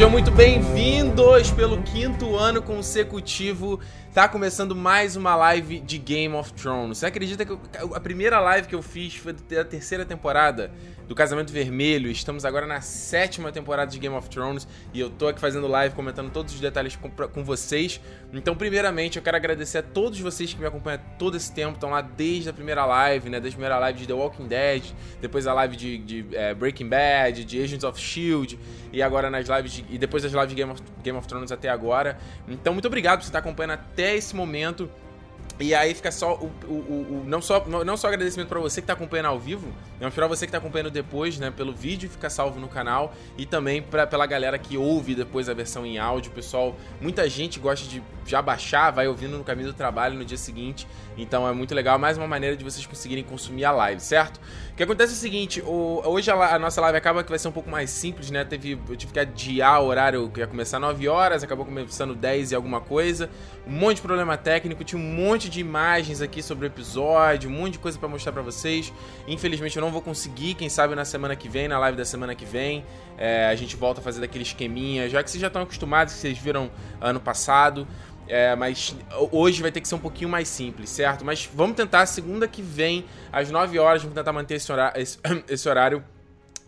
Sejam muito bem-vindos pelo quinto ano consecutivo. Tá começando mais uma live de Game of Thrones. Você acredita que eu, a primeira live que eu fiz foi da terceira temporada do Casamento Vermelho? Estamos agora na sétima temporada de Game of Thrones e eu tô aqui fazendo live comentando todos os detalhes com, com vocês. Então, primeiramente, eu quero agradecer a todos vocês que me acompanham todo esse tempo, estão lá desde a primeira live, né? Desde a primeira live de The Walking Dead, depois a live de, de é, Breaking Bad, de Agents of Shield e agora nas lives de, e depois das lives de Game of, Game of Thrones até agora. Então, muito obrigado por você estar acompanhando até esse momento. E aí fica só o, o, o, não só não só agradecimento para você que tá acompanhando ao vivo, mas para você que tá acompanhando depois, né, pelo vídeo fica salvo no canal e também pra, pela galera que ouve depois a versão em áudio, pessoal. Muita gente gosta de já baixar, vai ouvindo no caminho do trabalho no dia seguinte. Então é muito legal, mais uma maneira de vocês conseguirem consumir a live, certo? O que acontece é o seguinte, hoje a, a, nossa live acaba que vai ser um pouco mais simples, né? Teve, eu tive que adiar o horário que ia começar 9 horas, acabou começando 10 e alguma coisa. Um monte de problema técnico, tinha um monte de imagens aqui sobre o episódio, um monte de coisa para mostrar para vocês. Infelizmente eu não vou conseguir, quem sabe na semana que vem, na live da semana que vem, é, a gente volta a fazer daquele esqueminha, já que vocês já estão acostumados, que vocês viram ano passado. É, mas hoje vai ter que ser um pouquinho mais simples, certo? Mas vamos tentar, segunda que vem, às 9 horas, vamos tentar manter esse horário, esse, esse horário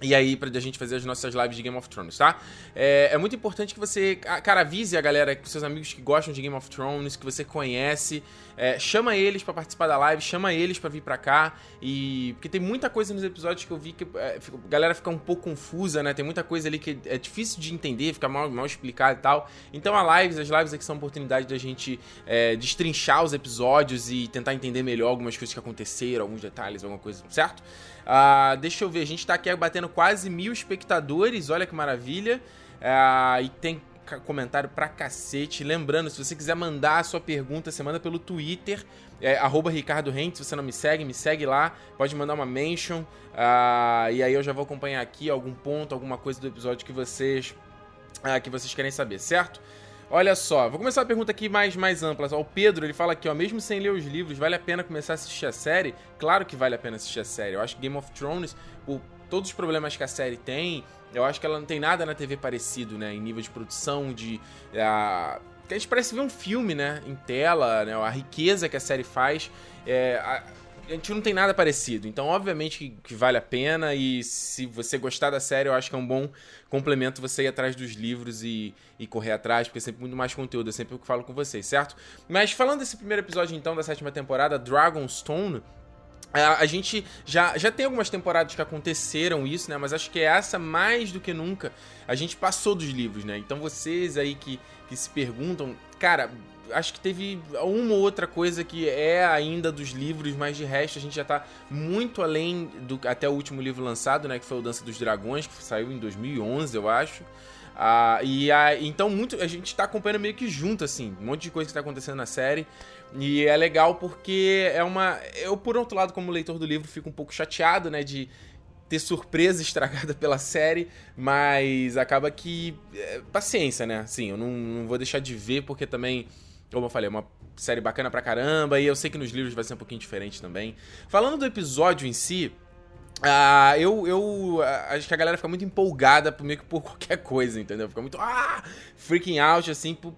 e aí, pra gente fazer as nossas lives de Game of Thrones, tá? É, é, muito importante que você, cara, avise a galera, seus amigos que gostam de Game of Thrones, que você conhece, é, chama eles para participar da live, chama eles para vir pra cá, e... Porque tem muita coisa nos episódios que eu vi que é, a galera fica um pouco confusa, né? Tem muita coisa ali que é difícil de entender, fica mal, mal explicado e tal. Então, a lives, as lives aqui são oportunidade da gente é, destrinchar os episódios e tentar entender melhor algumas coisas que aconteceram, alguns detalhes, alguma coisa, certo? Uh, deixa eu ver, a gente tá aqui batendo quase mil espectadores, olha que maravilha. Uh, e tem comentário pra cacete. Lembrando, se você quiser mandar a sua pergunta, você manda pelo Twitter, é, Ricardo Rente, se você não me segue, me segue lá, pode mandar uma mention, uh, e aí eu já vou acompanhar aqui algum ponto, alguma coisa do episódio que vocês, uh, que vocês querem saber, certo? Olha só, vou começar a pergunta aqui mais, mais ampla. O Pedro, ele fala aqui, ó, mesmo sem ler os livros, vale a pena começar a assistir a série? Claro que vale a pena assistir a série. Eu acho que Game of Thrones, por todos os problemas que a série tem, eu acho que ela não tem nada na TV parecido, né? Em nível de produção, de... Uh, a gente parece ver um filme, né? Em tela, né? A riqueza que a série faz. É, a, a gente não tem nada parecido. Então, obviamente que, que, vale a pena. E se você gostar da série, eu acho que é um bom complemento você ir atrás dos livros e, e correr atrás, porque é sempre muito mais conteúdo. É sempre o que falo com vocês, certo? Mas falando desse primeiro episódio, então, da sétima temporada, Dragonstone. A, a gente já, já tem algumas temporadas que aconteceram isso, né? Mas acho que é essa mais do que nunca. A gente passou dos livros, né? Então vocês aí que, que se perguntam, cara, acho que teve uma ou outra coisa que é ainda dos livros, mas de resto a gente já tá muito além do até o último livro lançado, né, que foi o Dança dos Dragões, que saiu em 2011, eu acho. Ah, e a, então muito a gente tá acompanhando meio que junto assim, um monte de coisa que tá acontecendo na série. E é legal porque é uma eu por outro lado como leitor do livro fico um pouco chateado, né, de ter surpresa estragada pela série, mas acaba que. É, paciência, né? Assim, eu não, não, vou deixar de ver, porque também como eu falei, é uma série bacana pra caramba, e eu sei que nos livros vai ser um pouquinho diferente também. Falando do episódio em si, Uh, eu, eu acho que a galera fica muito empolgada por meio que por qualquer coisa, entendeu? Fica muito ah, freaking out, assim, por,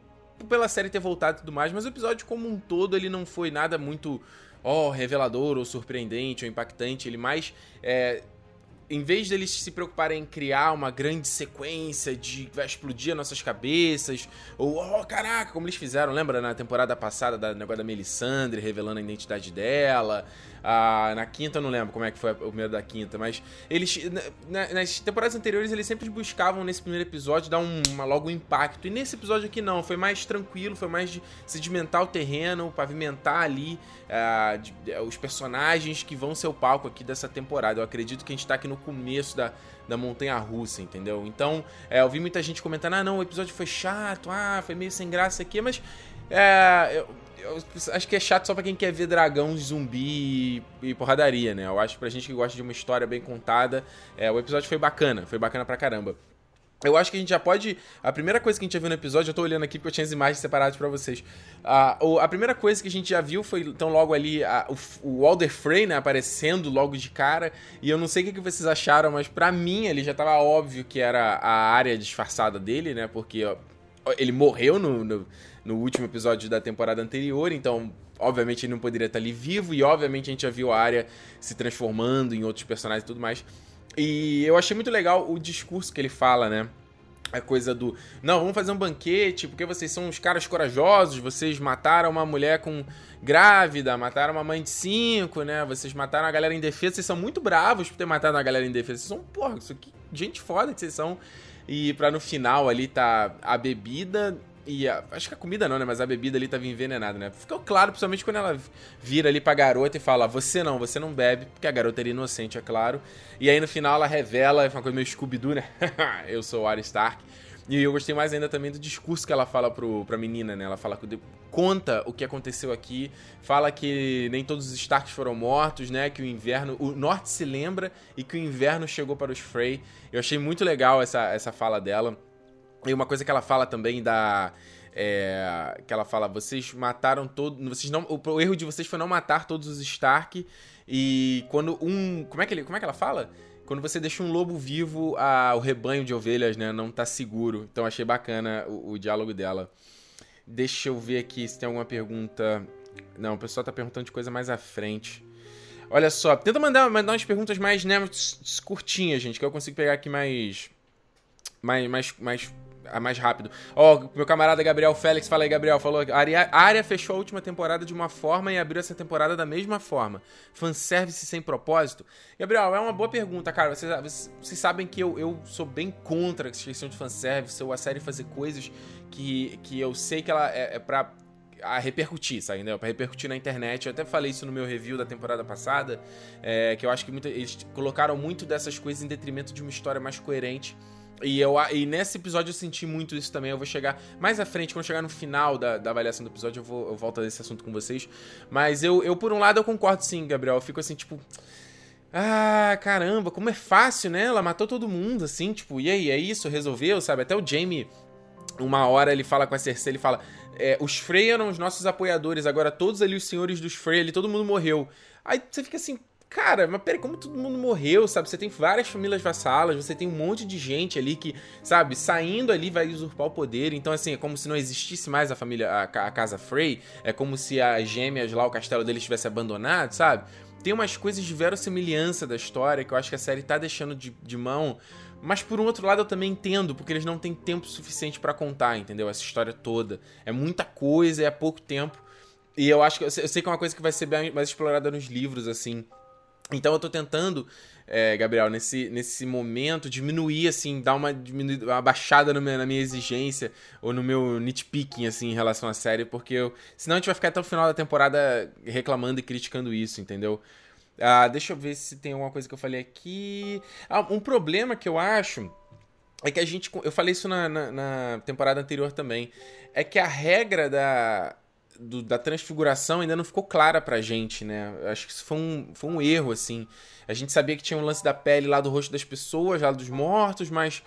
pela série ter voltado e tudo mais. Mas o episódio como um todo, ele não foi nada muito, ó, oh, revelador ou surpreendente ou impactante. Ele mais é, em vez deles se preocuparem em criar uma grande sequência de vai explodir nossas cabeças, ou, oh, caraca, como eles fizeram, lembra na temporada passada da negócio da Melisandre revelando a identidade dela, ah, na quinta eu não lembro como é que foi o primeiro da quinta, mas eles. Na, nas temporadas anteriores eles sempre buscavam nesse primeiro episódio dar um, uma, logo um impacto. E nesse episódio aqui não, foi mais tranquilo, foi mais de sedimentar o terreno, pavimentar ali ah, de, os personagens que vão ser o palco aqui dessa temporada. Eu acredito que a gente tá aqui no começo da, da montanha russa, entendeu? Então, é, eu vi muita gente comentando: ah, não, o episódio foi chato, ah, foi meio sem graça aqui, mas. É, eu, eu acho que é chato só pra quem quer ver dragão, zumbi e, e porradaria, né? Eu acho que pra gente que gosta de uma história bem contada, é, o episódio foi bacana, foi bacana pra caramba. Eu acho que a gente já pode. A primeira coisa que a gente já viu no episódio, eu tô olhando aqui porque eu tinha as imagens separadas para vocês. A, a primeira coisa que a gente já viu foi, então, logo ali, a, o, o Walder Frey, né, aparecendo logo de cara. E eu não sei o que, vocês acharam, mas para mim ele já tava óbvio que era a área disfarçada dele, né? Porque ó, ele morreu no, no, no último episódio da temporada anterior, então obviamente ele não poderia estar ali vivo, e obviamente a gente já viu a área se transformando em outros personagens e tudo mais. E eu achei muito legal o discurso que ele fala, né? A coisa do. Não, vamos fazer um banquete, porque vocês são uns caras corajosos, vocês mataram uma mulher com grávida, mataram uma mãe de cinco, né? Vocês mataram a galera indefesa, vocês são muito bravos por ter matado a galera indefesa. Vocês são, porra, isso aqui, gente foda que vocês são. E pra no final ali tá a bebida e a, acho que a comida não, né? Mas a bebida ali tava envenenada, né? Ficou claro, principalmente quando ela vira ali pra garota e fala: Você não, você não bebe, porque a garota era inocente, é claro. E aí no final ela revela, é uma coisa meio Scooby-Doo, né? eu sou o Arya Stark. E eu gostei mais ainda também do discurso que ela fala pro, pra menina, né? Ela fala, conta o que aconteceu aqui, fala que nem todos os Starks foram mortos, né? Que o inverno. O norte se lembra e que o inverno chegou para os Frey. Eu achei muito legal essa, essa fala dela. E uma coisa que ela fala também da. É, que ela fala, vocês mataram todos. Vocês não, o, o, erro de vocês foi não matar todos os Stark. E quando um. Como é que, ele, como é que ela fala? Quando você deixa um lobo vivo, a, o rebanho de ovelhas né, não tá seguro. Então achei bacana o, o diálogo dela. Deixa eu ver aqui se tem alguma pergunta. Não, o pessoal tá perguntando de coisa mais à frente. Olha só, tenta mandar, mandar umas perguntas mais né, curtinhas, gente, que eu consigo pegar aqui mais. Mais, mais, mais mais rápido. Ó, oh, meu camarada Gabriel Félix, fala aí, Gabriel, falou a área, área fechou a última temporada de uma forma e abriu essa temporada da mesma forma. Fanservice sem propósito? Gabriel, é uma boa pergunta, cara. Vocês, vocês sabem que eu, eu sou bem contra a questão de fanservice, ou a série fazer coisas que, que eu sei que ela é, é pra a repercutir, sabe? Né? Pra repercutir na internet. Eu até falei isso no meu review da temporada passada, é, que eu acho que muita, eles colocaram muito dessas coisas em detrimento de uma história mais coerente. E, eu, e nesse episódio eu senti muito isso também. Eu vou chegar mais à frente, quando chegar no final da, da avaliação do episódio, eu, vou, eu volto a esse assunto com vocês. Mas eu, eu, por um lado, eu concordo sim, Gabriel. Eu fico assim, tipo. Ah, caramba, como é fácil, né? Ela matou todo mundo, assim, tipo, e aí, é isso? Resolveu, sabe? Até o Jamie, uma hora ele fala com a Cersei, ele fala: é, os Frey eram os nossos apoiadores, agora todos ali, os senhores dos Frey, ali, todo mundo morreu. Aí você fica assim, Cara, mas peraí, como todo mundo morreu, sabe? Você tem várias famílias vassalas, você tem um monte de gente ali que, sabe, saindo ali vai usurpar o poder. Então, assim, é como se não existisse mais a família, a, a casa Frey. É como se as gêmeas lá, o castelo deles tivesse abandonado, sabe? Tem umas coisas de verossimilhança da história que eu acho que a série tá deixando de, de mão. Mas por um outro lado eu também entendo, porque eles não têm tempo suficiente para contar, entendeu? Essa história toda. É muita coisa, é pouco tempo. E eu acho que. Eu sei que é uma coisa que vai ser bem mais explorada nos livros, assim. Então eu tô tentando, é, Gabriel, nesse, nesse momento, diminuir, assim, dar uma, uma baixada meu, na minha exigência ou no meu nitpicking, assim, em relação à série, porque eu, senão a gente vai ficar até o final da temporada reclamando e criticando isso, entendeu? Ah, deixa eu ver se tem alguma coisa que eu falei aqui. Ah, um problema que eu acho é que a gente. Eu falei isso na, na, na temporada anterior também. É que a regra da, do, da transfiguração ainda não ficou clara pra gente, né? Acho que isso foi um, foi um erro, assim. A gente sabia que tinha um lance da pele lá do rosto das pessoas, lá dos mortos, mas.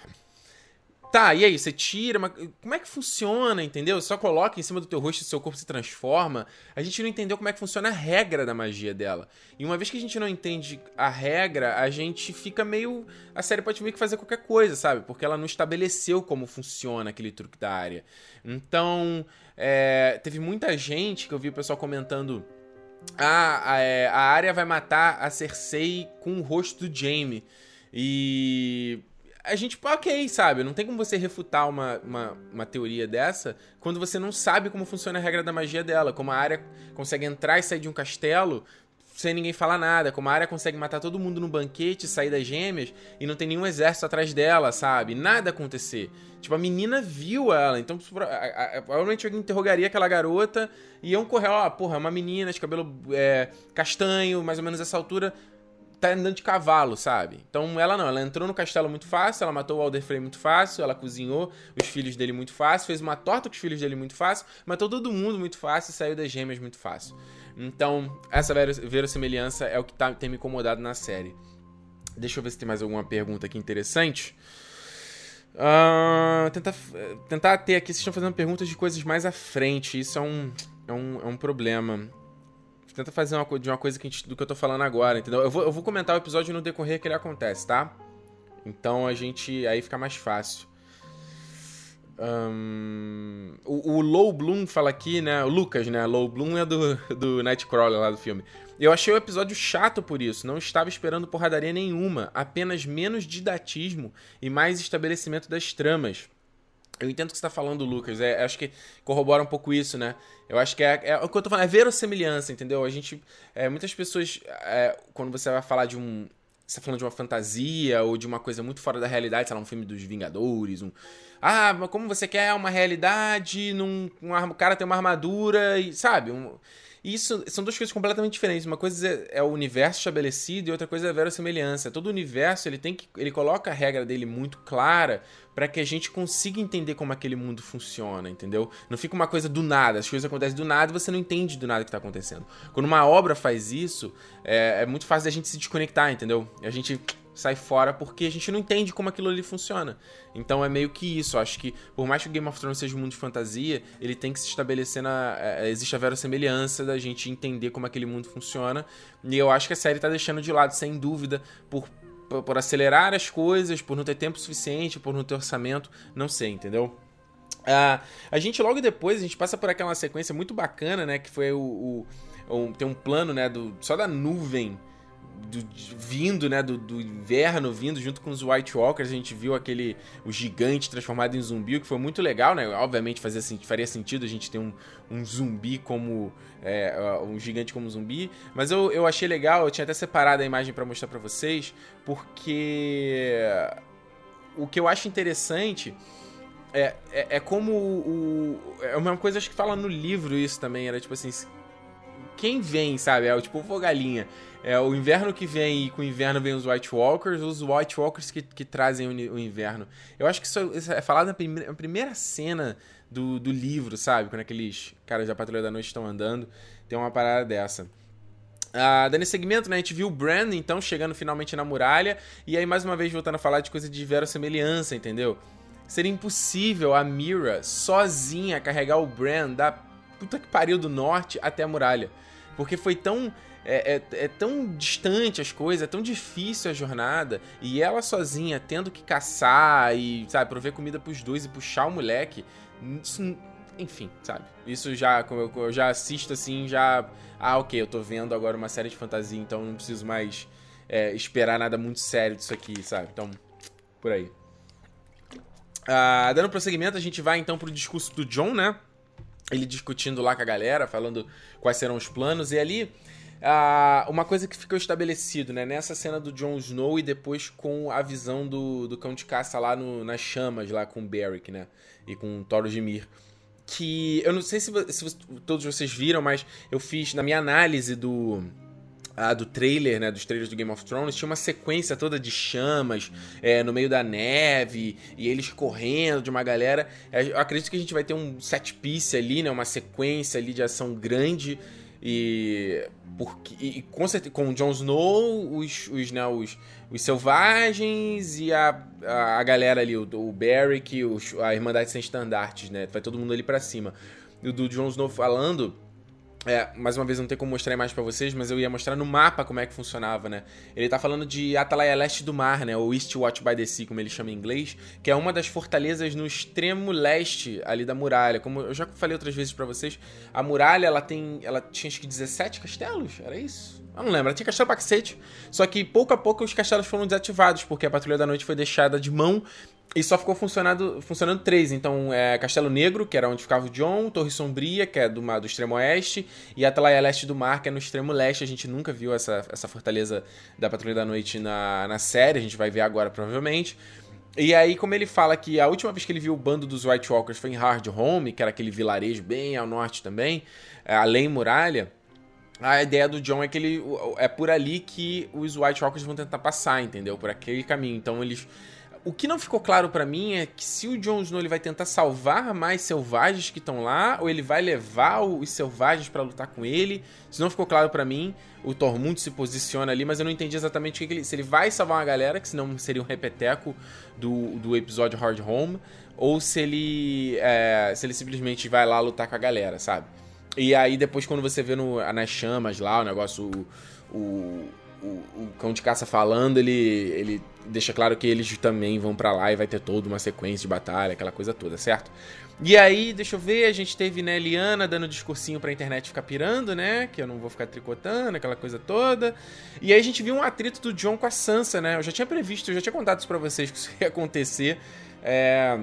Tá, e aí, você tira, mas como é que funciona, entendeu? Só coloca em cima do teu rosto e seu corpo se transforma. A gente não entendeu como é que funciona a regra da magia dela. E uma vez que a gente não entende a regra, a gente fica meio. A série pode meio que fazer qualquer coisa, sabe? Porque ela não estabeleceu como funciona aquele truque da área. Então, é, teve muita gente que eu vi o pessoal comentando. Ah, a, é, a área vai matar a Cersei com o rosto do Jaime. E a gente, ok, sabe? Não tem como você refutar uma, uma, uma, teoria dessa quando você não sabe como funciona a regra da magia dela. Como a área consegue entrar e sair de um castelo sem ninguém falar nada. Como a área consegue matar todo mundo no banquete, sair das gêmeas e não tem nenhum exército atrás dela, sabe? Nada acontecer. Tipo, a menina viu ela, então provavelmente alguém interrogaria aquela garota e iam correr, ó, porra, é uma menina de cabelo é, castanho, mais ou menos essa altura, tá andando de cavalo, sabe? Então ela não, ela entrou no castelo muito fácil, ela matou o Alder Frey muito fácil, ela cozinhou os filhos dele muito fácil, fez uma torta com os filhos dele muito fácil, matou todo mundo muito fácil e saiu das gêmeas muito fácil. Então, essa verossimilhança é o que tá, tem me incomodado na série. Deixa eu ver se tem mais alguma pergunta aqui interessante. Uh, tentar, tentar ter aqui, vocês estão fazendo perguntas de coisas mais à frente. Isso é um, é um, é um problema. Tenta fazer uma, de uma coisa que gente, do que eu tô falando agora, entendeu? Eu vou, eu vou comentar o episódio no decorrer que ele acontece, tá? Então a gente. Aí fica mais fácil. Um, o, o Low Bloom fala aqui, né? O Lucas, né? Low Bloom é do, do Nightcrawler lá do filme. Eu achei o episódio chato por isso. Não estava esperando porradaria nenhuma. Apenas menos didatismo e mais estabelecimento das tramas. Eu entendo o que você está falando, Lucas. É, acho que corrobora um pouco isso, né? Eu acho que é, é, o que eu tô falando, é verossemelhança, entendeu? A gente. É, muitas pessoas, é, quando você vai falar de um. Você tá falando de uma fantasia ou de uma coisa muito fora da realidade, sei lá, um filme dos Vingadores, um ah, mas como você quer uma realidade, num, um, cara tem uma armadura e, sabe? Um, isso são duas coisas completamente diferentes. Uma coisa é, é o universo estabelecido e outra coisa é a verossemelhança. Todo universo ele tem que ele coloca a regra dele muito clara para que a gente consiga entender como aquele mundo funciona, entendeu? Não fica uma coisa do nada. As coisas acontecem do nada e você não entende do nada que está acontecendo. Quando uma obra faz isso, é, é muito fácil da gente se desconectar, entendeu? A gente sai fora porque a gente não entende como aquilo ali funciona. Então é meio que isso. Acho que, por mais que o Game of Thrones seja um mundo de fantasia, ele tem que se estabelecer na. É, existe a verossemelhança da gente entender como aquele mundo funciona. E eu acho que a série tá deixando de lado, sem dúvida, por, por, por acelerar as coisas, por não ter tempo suficiente, por não ter orçamento. Não sei, entendeu? Uh, a gente logo depois, a gente passa por aquela sequência muito bacana, né? Que foi o. o, o tem um plano, né? Do, só da nuvem do, vindo, né, do, do, inverno vindo junto com os White Walkers, a gente viu aquele o gigante transformado em zumbi, que foi muito legal, né? Obviamente fazia, faria sentido a gente ter um, um zumbi como é, um gigante como zumbi, mas eu, eu achei legal, eu tinha até separado a imagem para mostrar para vocês, porque o que eu acho interessante é, é, é como o, é uma coisa acho que fala no livro isso também, era tipo assim, quem vem, sabe? É tipo o galinha. É o inverno que vem e com o inverno vem os White Walkers, os White Walkers que, que trazem o, inverno. Eu acho que isso, é falado na primeira, na primeira cena do, do livro, sabe? Quando aqueles caras da Patrulha da Noite estão andando, tem uma parada dessa. Ah, dando segmento, né, a gente viu o Bran, então, chegando finalmente na muralha, e aí, mais uma vez, voltando a falar de coisa de verossemelhança, entendeu? Seria impossível a Mira sozinha carregar o Bran da puta que pariu do norte até a muralha. Porque foi tão. É, é, é, tão distante as coisas, é tão difícil a jornada. E ela sozinha, tendo que caçar e, sabe, prover comida pros dois e puxar o moleque. Isso, enfim, sabe? Isso já, eu, eu já assisto assim, já. Ah, ok, eu tô vendo agora uma série de fantasia, então não preciso mais é, esperar nada muito sério disso aqui, sabe? Então, por aí. Ah, dando prosseguimento, a gente vai então pro discurso do John, né? Ele discutindo lá com a galera, falando quais serão os planos, e ali uh, uma coisa que ficou estabelecido, né, nessa cena do Jon Snow e depois com a visão do, do cão de caça lá no, nas chamas, lá com o Beric, né, e com o Toro de Mir, que eu não sei se, se todos vocês viram, mas eu fiz na minha análise do ah, do trailer, né, dos trailers do Game of Thrones, tinha uma sequência toda de chamas é, no meio da neve e eles correndo de uma galera. É, eu acredito que a gente vai ter um set piece ali, né, uma sequência ali de ação grande e porque e, com certeza com o Jon Snow, os, os, né, os, os selvagens e a, a, a galera ali, o, o Beric, os, a Irmandade Sem Estandartes, né? Vai todo mundo ali para cima. E o do Jon Snow falando é, mais uma vez não tem como mostrar a imagem pra vocês, mas eu ia mostrar no mapa como é que funcionava, né? Ele tá falando de Atalaia Leste do Mar, né? Ou East Watch by the Sea, como ele chama em inglês, que é uma das fortalezas no extremo leste ali da muralha. Como eu já falei outras vezes para vocês, a muralha, ela tem... Ela tinha acho que 17 castelos, era isso? Eu não lembro, ela tinha castelo pra cacete. Só que pouco a pouco os castelos foram desativados, porque a Patrulha da Noite foi deixada de mão e só ficou funcionando, funcionando três. Então, é Castelo Negro, que era onde ficava o John, Torre Sombria, que é do, do extremo oeste, e Atalaia Leste do Mar, que é no extremo leste. A gente nunca viu essa, essa fortaleza da Patrulha da Noite na, na série, a gente vai ver agora provavelmente. E aí, como ele fala que a última vez que ele viu o bando dos White Walkers foi em Hard Home, que era aquele vilarejo bem ao norte também, é, além muralha, a ideia do John é que ele é por ali que os White Walkers vão tentar passar, entendeu? Por aquele caminho. Então eles o que não ficou claro para mim é que se o Jon Snow ele vai tentar salvar mais selvagens que estão lá, ou ele vai levar os selvagens para lutar com ele. Isso não ficou claro para mim. O Tormund se posiciona ali, mas eu não entendi exatamente o que ele, se ele vai salvar uma galera, que senão seria um repeteco do, do episódio Hard Home, ou se ele, é, se ele simplesmente vai lá lutar com a galera, sabe? E aí depois quando você vê no, nas chamas lá, o negócio, o, o o, o, cão de caça falando, ele, ele deixa claro que eles também vão para lá e vai ter toda uma sequência de batalha, aquela coisa toda, certo? E aí, deixa eu ver, a gente teve, né, Liana dando discursinho pra internet ficar pirando, né? Que eu não vou ficar tricotando, aquela coisa toda. E aí a gente viu um atrito do John com a Sansa, né? Eu já tinha previsto, eu já tinha contado isso pra vocês que isso ia acontecer. É,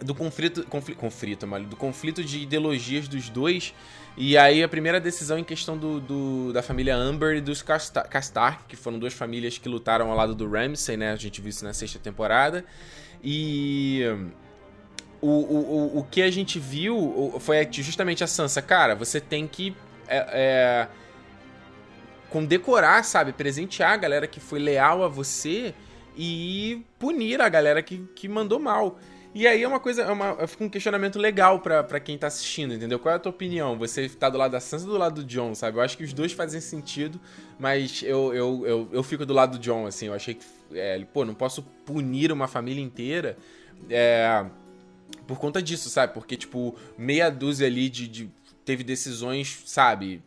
do conflito, conflito, conflito, do conflito de ideologias dos dois. E aí a primeira decisão em questão do, do da família Amber e dos Castar, que foram duas famílias que lutaram ao lado do Ramsay, né? A gente viu isso na sexta temporada. E o, o, o, que a gente viu foi justamente a Sansa, cara, você tem que é, é, condecorar, sabe? Presentear a galera que foi leal a você e punir a galera que, que mandou mal. E aí é uma coisa, é uma, fica um questionamento legal para quem tá assistindo, entendeu? Qual é a tua opinião? Você tá do lado da Sansa ou do lado do John, sabe? Eu acho que os dois fazem sentido, mas eu, eu, eu, eu fico do lado do John, assim. Eu achei que, é, pô, não posso punir uma família inteira é, por conta disso, sabe? Porque, tipo, meia dúzia ali de, de teve decisões, sabe?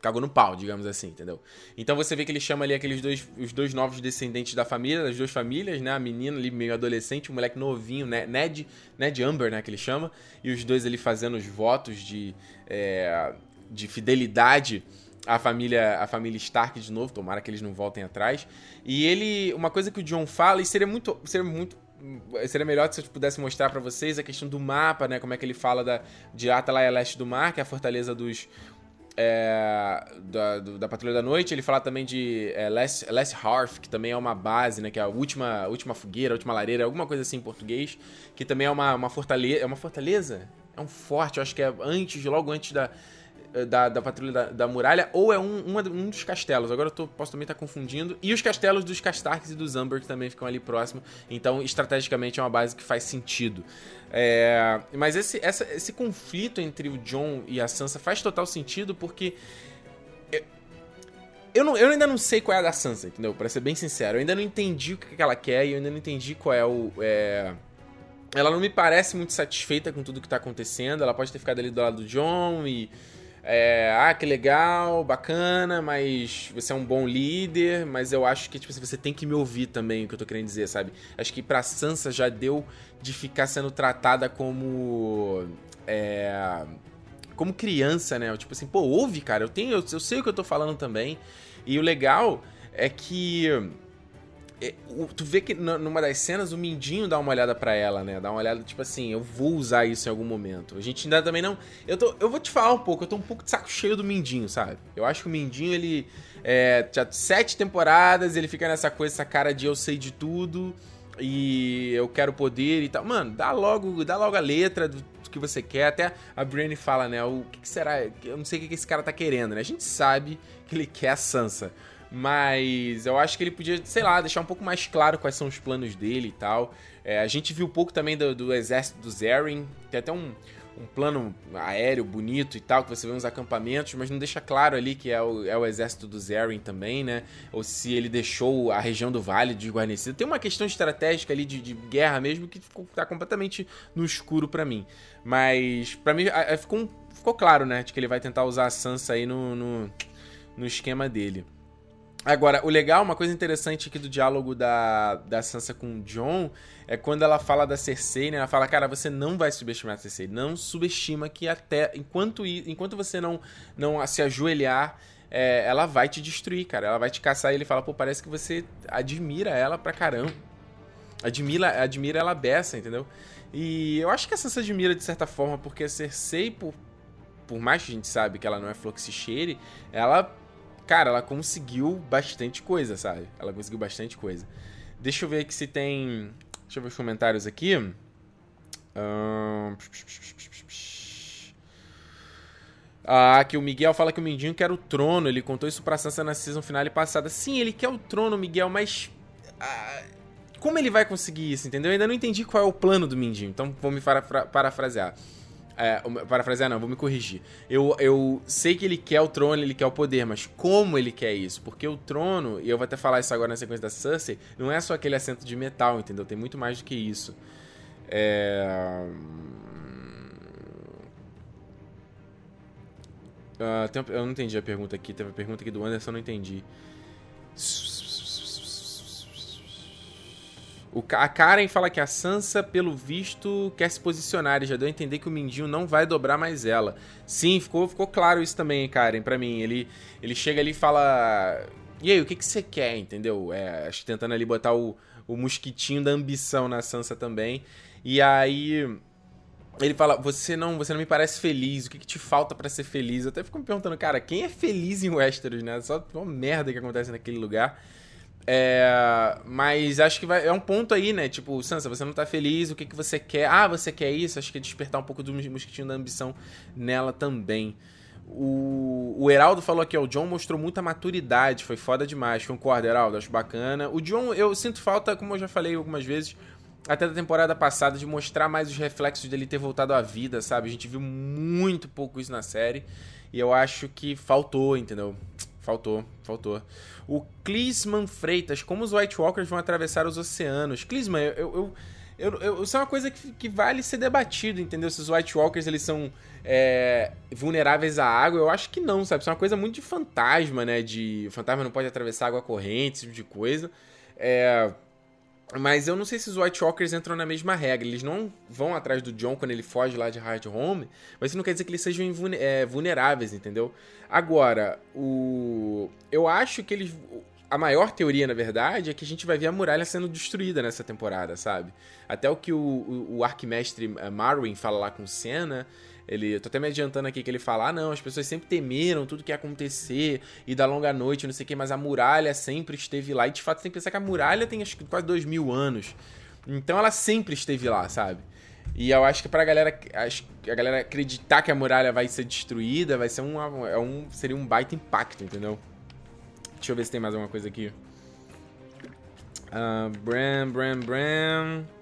Cagou no pau, digamos assim, entendeu? Então você vê que ele chama ali aqueles dois, os dois novos descendentes da família, das duas famílias, né? A menina ali meio adolescente, o moleque novinho, né? Ned, Ned Amber, né? Que ele chama, e os dois ali fazendo os votos de, é, de fidelidade à família, à família Stark de novo, tomara que eles não voltem atrás. E ele, uma coisa que o John fala, e seria muito, seria muito seria melhor se eu pudesse mostrar para vocês a questão do mapa, né? Como é que ele fala da, de Atalaia Leste do Mar, que é a fortaleza dos, é, da, da Patrulha da Noite. Ele fala também de é, Less, Less Hearth, que também é uma base, né? Que é a última, última fogueira, a última lareira, alguma coisa assim em português. Que também é uma, uma fortaleza. É uma fortaleza? É um forte, eu acho que é antes, logo antes da, da, da Patrulha da, da, Muralha, ou é um, uma, um dos castelos. Agora eu tô, posso também estar tá confundindo. E os castelos dos Castarks e dos Amber também ficam ali próximo. Então, estrategicamente, é uma base que faz sentido. É, mas esse, essa, esse conflito entre o John e a Sansa faz total sentido porque. Eu, eu, não, eu ainda não sei qual é a da Sansa, entendeu? Pra ser bem sincero. Eu ainda não entendi o que ela quer e eu ainda não entendi qual é o. É... Ela não me parece muito satisfeita com tudo que tá acontecendo. Ela pode ter ficado ali do lado do John e é, ah, que legal, bacana, mas você é um bom líder, mas eu acho que tipo, você tem que me ouvir também, o que eu tô querendo dizer, sabe? Acho que pra Sansa já deu de ficar sendo tratada como. É, como criança, né? Tipo assim, pô, ouve, cara, eu tenho, eu, eu sei o que eu tô falando também. E o legal é que é, tu vê que numa das cenas o Mindinho dá uma olhada para ela, né? Dá uma olhada, tipo assim, eu vou usar isso em algum momento. A gente ainda também não. Eu, tô, eu vou te falar um pouco, eu tô um pouco de saco cheio do Mindinho, sabe? Eu acho que o Mindinho, ele. É, já sete temporadas, ele fica nessa coisa, essa cara de eu sei de tudo e eu quero poder e tal. Mano, dá logo, dá logo a letra do, que você quer. Até a Brienne fala, né? O que, que será? Eu não sei o que esse cara tá querendo, né? A gente sabe que ele quer a Sansa. Mas eu acho que ele podia, sei lá, deixar um pouco mais claro quais são os planos dele e tal. É, a gente viu pouco também do, do exército do Zerrin. Tem até um, um plano aéreo bonito e tal, que você vê uns acampamentos, mas não deixa claro ali que é o, é o exército do Zerrin também, né? Ou se ele deixou a região do vale desguarnecida. Tem uma questão estratégica ali de, de guerra mesmo que ficou, tá completamente no escuro para mim. Mas para mim ficou, ficou claro, né? De que ele vai tentar usar a Sansa aí no, no, no esquema dele. Agora, o legal, uma coisa interessante aqui do diálogo da, da Sansa com o John é quando ela fala da Cersei, né? Ela fala, cara, você não vai subestimar a Cersei. Não subestima que até. Enquanto, enquanto você não, não se ajoelhar, é, ela vai te destruir, cara. Ela vai te caçar e ele fala, pô, parece que você admira ela pra caramba. Admira, admira ela beça, entendeu? E eu acho que a Sansa admira de certa forma, porque a Cersei, por, por mais que a gente sabe que ela não é fluxicheire, ela cara, ela conseguiu bastante coisa, sabe? Ela conseguiu bastante coisa. Deixa eu ver aqui se tem. Deixa eu ver os comentários aqui. Ah, que o Miguel fala que o Mindinho quer o trono. Ele contou isso pra Sansa na season final passada. Sim, ele quer o trono, Miguel, mas. Ah, como ele vai conseguir isso, entendeu? Eu ainda não entendi qual é o plano do Mindinho, então vou me parafrasear. É, parafrasear não, vou me corrigir. Eu, eu sei que ele quer o trono, ele quer o poder, mas como ele quer isso? Porque o trono, e eu vou até falar isso agora na sequência da Cersei, não é só aquele assento de metal, entendeu? Tem muito mais do que isso. É... Uh, eu não entendi a pergunta aqui. Teve a pergunta aqui do Anderson, não entendi. O, a Karen fala que a Sansa, pelo visto, quer se posicionar e já deu a entender que o Mindinho não vai dobrar mais ela. Sim, ficou, ficou claro isso também, Karen, para mim. Ele, ele chega ali e fala. E aí, o que, que você quer, entendeu? É, acho que tentando ali botar o, o mosquitinho da ambição na Sansa também. E aí. Ele fala, você não, você não me parece feliz, o que, que te falta para ser feliz? Eu até fico me perguntando, cara, quem é feliz em Westeros, né? Só uma merda que acontece naquele lugar. É, mas acho que vai, é um ponto aí, né? Tipo, Sansa, você não tá feliz, o que, que você quer? Ah, você quer isso? Acho que é despertar um pouco do mosquitinho da ambição nela também. O, o Heraldo falou aqui, ó, o John mostrou muita maturidade, foi foda demais. Concorda, Heraldo? Acho bacana. O John, eu sinto falta, como eu já falei algumas vezes, até da temporada passada, de mostrar mais os reflexos dele ter voltado à vida, sabe? A gente viu muito pouco isso na série. E eu acho que faltou, entendeu? Faltou, faltou. O Clisman Freitas, como os White Walkers vão atravessar os oceanos? Clisman, eu, eu, eu, eu, isso é uma coisa que, que vale ser debatido, entendeu? Se os White Walkers eles são é, vulneráveis à água, eu acho que não, sabe? Isso é uma coisa muito de fantasma, né? De o fantasma não pode atravessar água corrente, esse tipo de coisa. É, mas eu não sei se os White Walkers entram na mesma regra. Eles não vão atrás do John quando ele foge lá de Hard Home, mas isso não quer dizer que eles sejam é, vulneráveis, entendeu? Agora, o. Eu acho que eles. A maior teoria, na verdade, é que a gente vai ver a muralha sendo destruída nessa temporada, sabe? Até o que o, o, o arquimestre eh, Marwin fala lá com Senna ele, eu tô até me adiantando aqui que ele fala: ah, não, as pessoas sempre temeram tudo que ia acontecer e da longa noite, não sei o que, mas a muralha sempre esteve lá. E de fato tem que pensar que a muralha tem acho quase dois mil anos. Então ela sempre esteve lá, sabe? E eu acho que pra galera, a galera acreditar que a muralha vai ser destruída, vai ser um, é um, seria um baita impacto, entendeu? Deixa eu ver se tem mais alguma coisa aqui. Uh, Bram, Bram, Bram.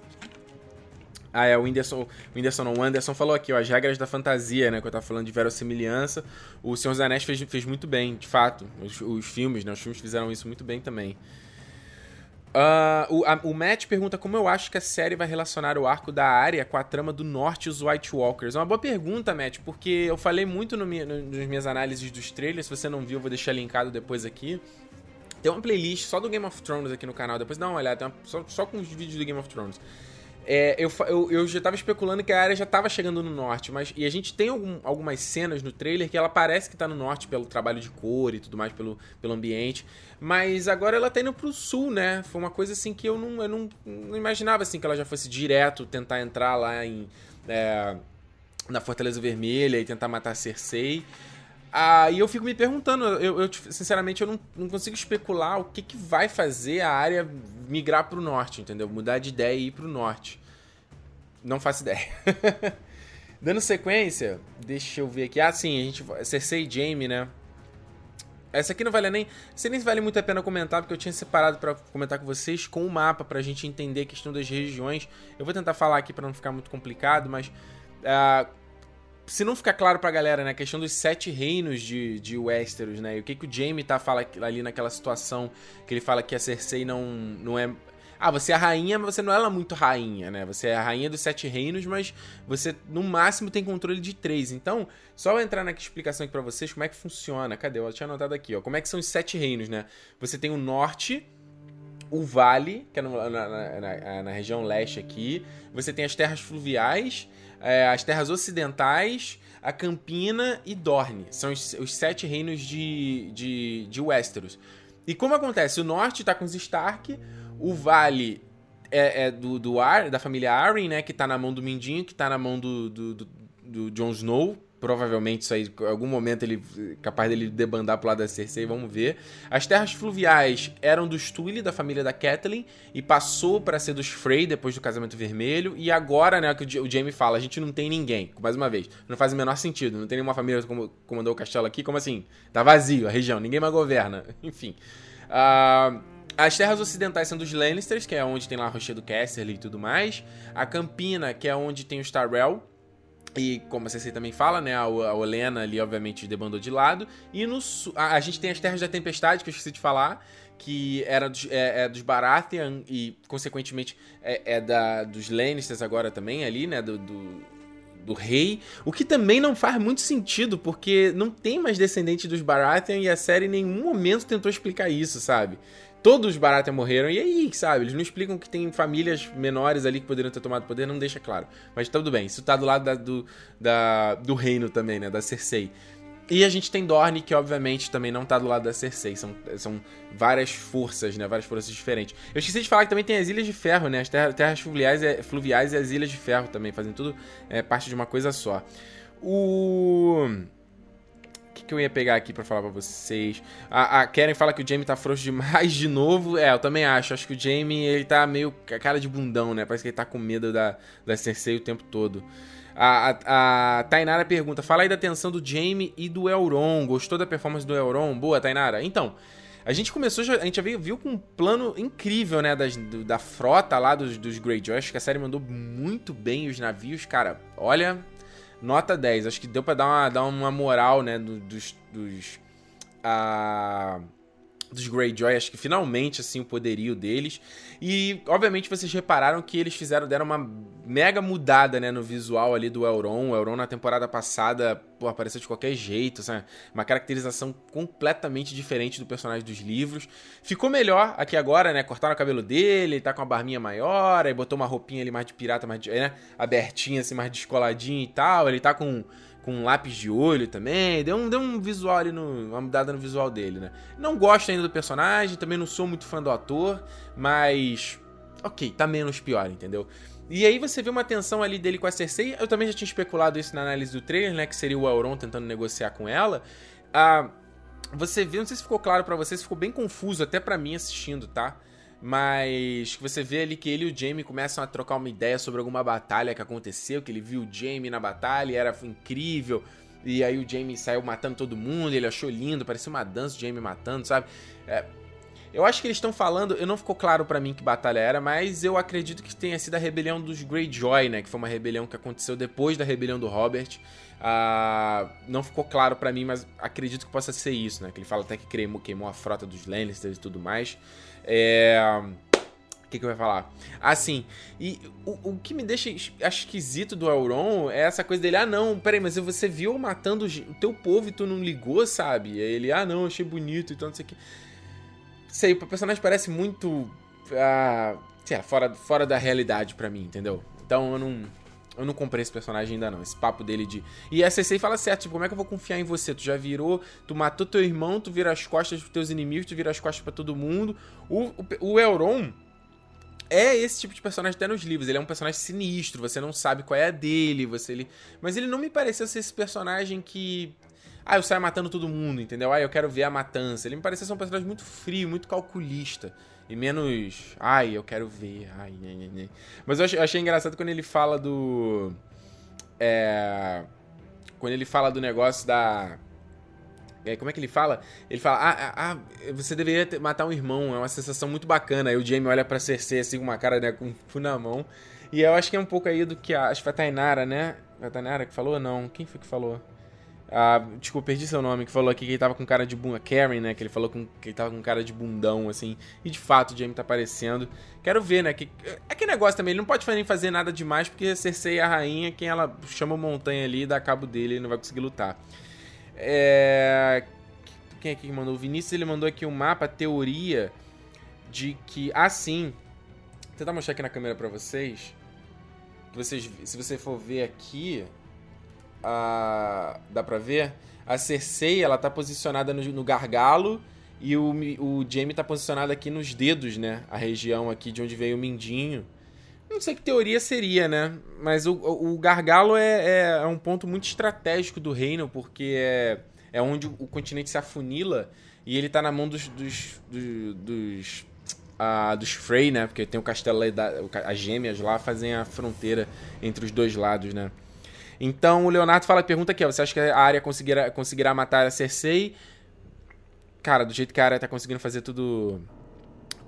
Ah, é, o Whindersson, o Whindersson não, o Anderson falou aqui, ó, as regras da fantasia, né, que eu tava falando de verossimilhança, o Senhor dos Anéis fez, fez muito bem, de fato, os, os filmes, né, os filmes fizeram isso muito bem também. Uh, o, a, o Matt pergunta como eu acho que a série vai relacionar o arco da área com a trama do norte e os White Walkers. É uma boa pergunta, Matt, porque eu falei muito no, no, nas minhas análises dos trailers. Se você não viu, eu vou deixar linkado depois aqui. Tem uma playlist só do Game of Thrones aqui no canal, depois dá uma olhada, uma, só, só com os vídeos do Game of Thrones. É, eu, eu, eu, já tava especulando que a área já tava chegando no norte, mas. E a gente tem algum, algumas cenas no trailer que ela parece que tá no norte pelo trabalho de cor e tudo mais, pelo, pelo ambiente. Mas agora ela tá indo pro sul, né? Foi uma coisa assim que eu não, eu não, não imaginava assim que ela já fosse direto tentar entrar lá em. É, na Fortaleza Vermelha e tentar matar Cersei. Aí ah, eu fico me perguntando, eu, eu sinceramente eu não, não, consigo especular o que, que vai fazer a área migrar pro norte, entendeu? Mudar de ideia e ir pro norte. Não faço ideia. Dando sequência, deixa eu ver aqui. Ah, sim, a gente. Cersei e Jaime, né? Essa aqui não vale nem. Essa nem vale muito a pena comentar, porque eu tinha separado para comentar com vocês com o mapa, pra gente entender a questão das regiões. Eu vou tentar falar aqui para não ficar muito complicado, mas. Uh, se não ficar claro pra galera, né, a questão dos sete reinos de, de Westeros, né, e o que, que o Jaime tá fala ali naquela situação que ele fala que a Cersei não, não é... Ah, você é a rainha, mas você não é muito rainha, né? Você é a rainha dos sete reinos, mas você no máximo tem controle de três. Então, só eu entrar na explicação aqui pra vocês como é que funciona. Cadê? Eu tinha anotado aqui, ó. Como é que são os sete reinos, né? Você tem o norte, o vale, que é no, na, na, na, na região leste aqui. Você tem as terras fluviais é, as terras ocidentais, a Campina e Dorne. São os, os sete reinos de, de, de Westeros. E como acontece? O norte tá com os Stark, o vale é, é do, do Ar, da família Arryn, né? Que tá na mão do Mindinho, que tá na mão do, do, do, do Jon Snow, Provavelmente isso aí, em algum momento ele capaz dele debandar pro lado da Cersei, vamos ver. As terras fluviais eram dos Tully, da família da Catelyn, e passou para ser dos Frey depois do casamento vermelho. E agora, né, que o Jaime fala, a gente não tem ninguém. Mais uma vez, não faz o menor sentido. Não tem nenhuma família que comandou o castelo aqui. Como assim? Tá vazio a região, ninguém mais governa. Enfim. Uh, As terras ocidentais são dos Lannisters, que é onde tem lá a Rochedo Casterly e tudo mais. A Campina, que é onde tem os Tyrell. E como a CC também fala, né? A, a Olena ali, obviamente, debandou de lado. E no a, a, gente tem as Terras da Tempestade, que eu esqueci de falar. Que era dos, é, é dos Baratheon e, consequentemente, é, é, da, dos Lannisters agora também ali, né? do, do do rei, o que também não faz muito sentido, porque não tem mais descendente dos Baratheon e a série em nenhum momento tentou explicar isso, sabe? Todos os Baratheon morreram, e aí, sabe? Eles não explicam que tem famílias menores ali que poderiam ter tomado poder, não deixa claro. Mas tudo bem, isso tá do lado da, do, da, do reino também, né? Da Cersei. E a gente tem Dorne, que obviamente também não tá do lado da Cersei. São, são várias forças, né? Várias forças diferentes. Eu esqueci de falar que também tem as Ilhas de Ferro, né? As terras, terras fluviais, é, fluviais e as Ilhas de Ferro também, fazem tudo é, parte de uma coisa só. O que, eu ia pegar aqui para falar pra vocês? A, a Karen fala que o Jamie tá frouxo demais de novo. É, eu também acho. Acho que o Jamie, ele tá meio cara de bundão, né? Parece que ele tá com medo da, da Cersei o tempo todo. A, a, a, Tainara pergunta: fala aí da tensão do Jamie e do Elron. Gostou da performance do Elron? Boa, Tainara. Então, a gente começou, a gente já viu, viu com um plano incrível, né? Das, do, da frota lá dos, dos Greyjoy. Acho que a série mandou muito bem os navios, cara. Olha, nota 10. Acho que deu pra dar uma, dar uma moral, né, dos. dos a, dos Greyjoy, acho que finalmente, assim, o poderio deles. E, obviamente, vocês repararam que eles fizeram, deram uma mega mudada, né, no visual ali do Elron. O Elron na temporada passada, pô, apareceu de qualquer jeito, sabe? Uma caracterização completamente diferente do personagem dos livros. Ficou melhor aqui agora, né? Cortaram o cabelo dele, tá com a barminha maior, aí botou uma roupinha ali mais de pirata, mais de, né? abertinha, assim, mais descoladinha e tal. Ele tá com com um lápis de olho também. Deu um, deu um visual ali, no, uma mudada no visual dele, né? Não gosto ainda do personagem, também não sou muito fã do ator, mas. Ok, tá menos pior, entendeu? E aí você vê uma tensão ali dele com a Cersei. Eu também já tinha especulado isso na análise do trailer, né? Que seria o Elrond tentando negociar com ela. Ah, você vê, não sei se ficou claro para vocês, ficou bem confuso até para mim assistindo, tá? Mas você vê ali que ele e o Jamie começam a trocar uma ideia sobre alguma batalha que aconteceu, que ele viu o Jamie na batalha e era incrível. E aí o Jamie saiu matando todo mundo, ele achou lindo, parecia uma dança o Jamie matando, sabe? É, eu acho que eles estão falando, eu não ficou claro para mim que batalha era, mas eu acredito que tenha sido a rebelião dos Greyjoy, né? Que foi uma rebelião que aconteceu depois da rebelião do Robert. Ah, não ficou claro para mim, mas acredito que possa ser isso, né? Que ele fala até que queimou, queimou a frota dos Lannisters e tudo mais. É. O que, que eu ia falar? Assim, e o, o que me deixa esquisito do Elron é essa coisa dele, ah não, peraí, mas você viu matando o teu povo e tu não ligou, sabe? E ele, ah não, achei bonito e então, não sei o que. Sei, o personagem parece muito. Ah, sei lá, fora, fora da realidade para mim, entendeu? Então eu não. Eu não comprei esse personagem ainda não. Esse papo dele de. E a CC fala certo, tipo, como é que eu vou confiar em você? Tu já virou. Tu matou teu irmão, tu vira as costas pros teus inimigos, tu vira as costas para todo mundo. O, o, o é esse tipo de personagem até nos livros. Ele é um personagem sinistro, você não sabe qual é a dele, você ele. Mas ele não me pareceu ser esse personagem que. Ah, eu saio matando todo mundo, entendeu? Ah, eu quero ver a matança. Ele me pareceu ser um personagem muito frio, muito calculista. E menos. Ai, eu quero ver. Ai, ai. Mas eu achei, eu achei engraçado quando ele fala do. É. Quando ele fala do negócio da. É, como é que ele fala? Ele fala, ah, ah, ah você deveria matar um irmão, é uma sensação muito bacana. Aí o Jamie olha pra Cersei assim com uma cara, né, com o na mão. E eu acho que é um pouco aí do que a, acho que foi a Tainara, né? A Tainara que falou? Não, quem foi que falou? Ah, desculpa, perdi seu nome, que falou aqui que ele tava com cara de bunda. Karen, né? Que ele falou com, que ele tava com cara de bundão, assim. E de fato, o Jamie tá aparecendo. Quero ver, né? Que, é que negócio também, ele não pode nem fazer nada demais, porque Cersei é a rainha, quem ela chama montanha ali, dá cabo dele, ele não vai conseguir lutar. É. Quem é que mandou? O Vinícius ele mandou aqui um mapa, teoria de que. Ah, sim. Vou tentar mostrar aqui na câmera pra vocês. Que vocês. Se você for ver aqui a, dá pra ver? A Cersei, ela tá posicionada no, no gargalo e o, o Jaime tá posicionado aqui nos dedos, né? A região aqui de onde veio o Mindinho. Não sei que teoria seria, né? Mas o, o gargalo é, é, é, um ponto muito estratégico do reino, porque é, é onde o continente se afunila e ele tá na mão dos. dos, dos, dos, ah, dos Frey, né? Porque tem o castelo, as gêmeas lá fazem a fronteira entre os dois lados, né? Então o Leonardo fala, pergunta aqui, ó, você acha que a área conseguirá, conseguirá matar a Cersei? Cara, do jeito que a área tá conseguindo fazer tudo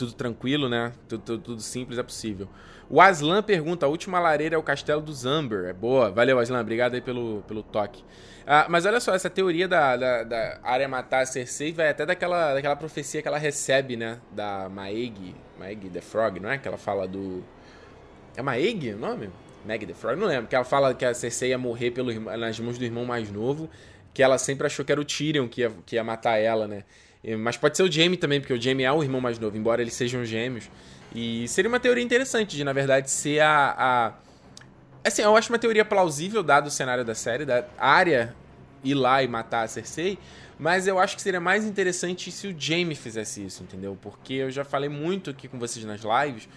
tudo tranquilo, né? Tudo, tudo, tudo, simples é possível. O Aslan pergunta: a última lareira é o castelo do Zamber. É boa. Valeu, Aslan. Obrigado aí pelo, pelo toque. Ah, mas olha só, essa teoria da, da, da área matar a Cersei vai até daquela, daquela profecia que ela recebe, né? Da Maeg. Maeg the Frog, não é? Que ela fala do. É Maeg o nome? Meg the Frog, não lembro. Que ela fala que a Cersei ia morrer pelo, nas mãos do irmão mais novo. Que ela sempre achou que era o Tyrion que ia, que ia matar ela, né? Mas pode ser o Jaime também, porque o Jaime é o irmão mais novo, embora eles sejam gêmeos. E seria uma teoria interessante de, na verdade, ser a, a. Assim, eu acho uma teoria plausível, dado o cenário da série, da área ir lá e matar a Cersei. Mas eu acho que seria mais interessante se o Jaime fizesse isso, entendeu? Porque eu já falei muito aqui com vocês nas lives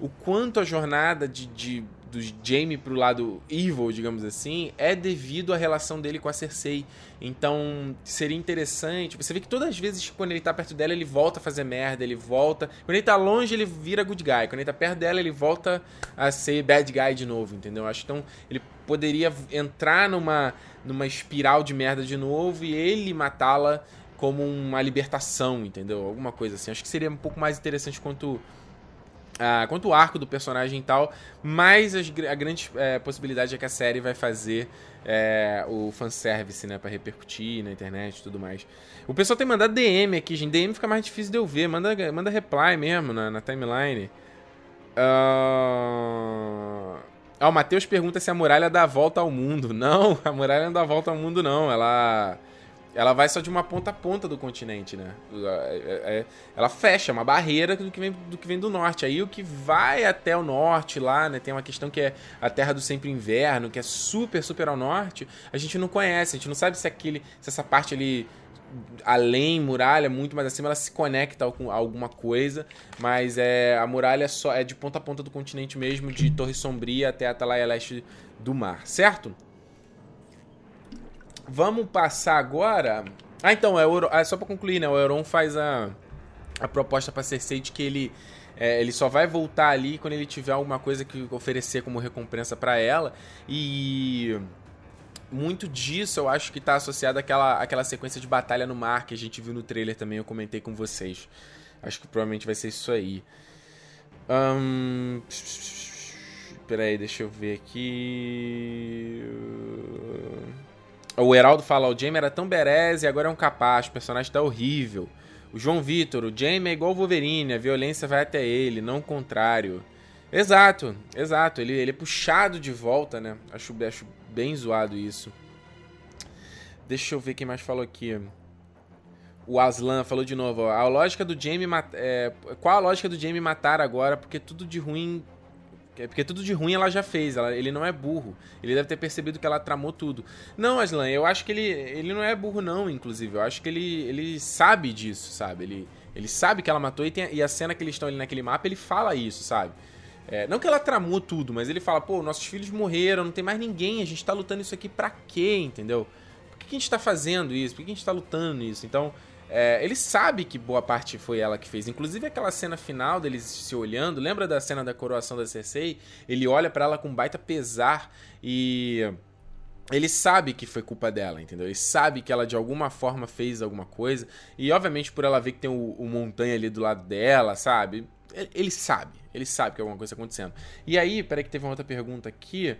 o quanto a jornada de, de do Jaime pro lado evil, digamos assim, é devido à relação dele com a Cersei. Então, seria interessante. Você vê que todas as vezes quando ele tá perto dela, ele volta a fazer merda, ele volta. Quando ele tá longe, ele vira good guy. Quando ele tá perto dela, ele volta a ser bad guy de novo, entendeu? Acho que então ele poderia entrar numa, numa espiral de merda de novo e ele matá-la como uma libertação, entendeu? Alguma coisa assim. Acho que seria um pouco mais interessante quanto ah, quanto o arco do personagem e tal, mais as, a grande é, possibilidade é que a série vai fazer é, o fanservice, né, pra repercutir na internet e tudo mais. O pessoal tem mandado DM aqui, gente. DM fica mais difícil de eu ver. Manda, manda reply mesmo na, na timeline. Uh... Ah, o Matheus pergunta se a muralha dá a volta ao mundo. Não, a muralha não dá a volta ao mundo, não. Ela ela vai só de uma ponta a ponta do continente, né? É, é, ela fecha uma barreira do que, vem, do que vem do norte. Aí o que vai até o norte lá, né? Tem uma questão que é a Terra do Sempre Inverno, que é super, super ao norte. A gente não conhece, a gente não sabe se aquele. se essa parte ali. Além muralha, muito mais acima, ela se conecta com alguma coisa, mas é a muralha só é de ponta a ponta do continente mesmo, de Torre Sombria até a Atalaia Leste do mar, certo? Vamos passar agora. Ah, então, é, o, é só pra concluir, né? O Euron faz a, a proposta pra Cersei de que ele, é, ele só vai voltar ali quando ele tiver alguma coisa que oferecer como recompensa para ela. E muito disso eu acho que tá associado àquela, àquela sequência de batalha no mar que a gente viu no trailer também, eu comentei com vocês. Acho que provavelmente vai ser isso aí. Um... Peraí, deixa eu ver aqui. O Heraldo fala, o Jamie era tão berez e agora é um capaz, o personagem tá horrível. O João Vitor, o Jamie é igual o Wolverine, a violência vai até ele, não o contrário. Exato, exato, ele, ele é puxado de volta, né? Acho, acho bem zoado isso. Deixa eu ver quem mais falou aqui. O Aslan falou de novo, ó, a lógica do Jamie... É, qual a lógica do Jamie matar agora? Porque tudo de ruim é porque tudo de ruim ela já fez, ela, ele não é burro. Ele deve ter percebido que ela tramou tudo. Não, Aslan, eu acho que ele, ele não é burro, não, inclusive. Eu acho que ele, ele sabe disso, sabe? Ele, ele sabe que ela matou e, tem, e a cena que eles estão ali naquele mapa, ele fala isso, sabe? É, não que ela tramou tudo, mas ele fala, pô, nossos filhos morreram, não tem mais ninguém, a gente tá lutando isso aqui pra quê, entendeu? Por que, que a gente tá fazendo isso? Por que a gente tá lutando isso? Então, é, ele sabe que boa parte foi ela que fez. Inclusive aquela cena final deles se olhando. Lembra da cena da coroação da Cersei? Ele olha para ela com baita pesar e ele sabe que foi culpa dela, entendeu? Ele sabe que ela de alguma forma fez alguma coisa. E obviamente por ela ver que tem o, o montanha ali do lado dela, sabe? Ele, sabe, ele sabe que alguma coisa está acontecendo. E aí, peraí que teve uma outra pergunta aqui.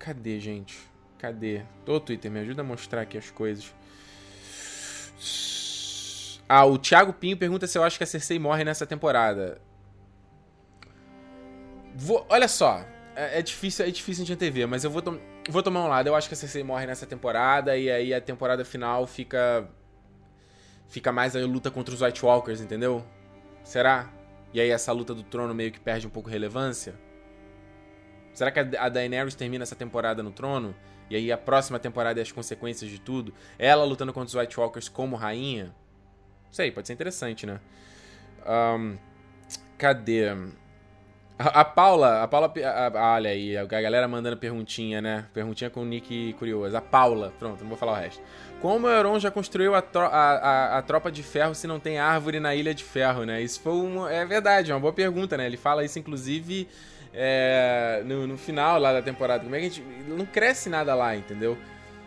Cadê, gente? Cadê? Ô, Twitter, me ajuda a mostrar aqui as coisas. Ah, o Thiago Pinho pergunta se eu acho que a Cersei morre nessa temporada. Vou, olha só, é, é, difícil, é difícil a gente ver, mas eu vou, vou tomar um lado. Eu acho que a Cersei morre nessa temporada e aí a temporada final fica fica mais a luta contra os White Walkers, entendeu? Será? E aí essa luta do trono meio que perde um pouco de relevância? Será que a Daenerys termina essa temporada no trono? E aí a próxima temporada e as consequências de tudo? Ela lutando contra os White Walkers como rainha? Sei, pode ser interessante, né? Um, cadê? A, a, Paula, a Paula, a, a, olha aí, a galera mandando perguntinha, né? Perguntinha com o nick curioso. A Paula, pronto, não vou falar o resto. Como o Euron já construiu a, tro, a, a, tropa de ferro se não tem árvore na Ilha de Ferro, né? Isso foi é verdade, é uma boa pergunta, né? Ele fala isso, inclusive, é, no, no, final lá da temporada. Como é que a gente... Não cresce nada lá, entendeu?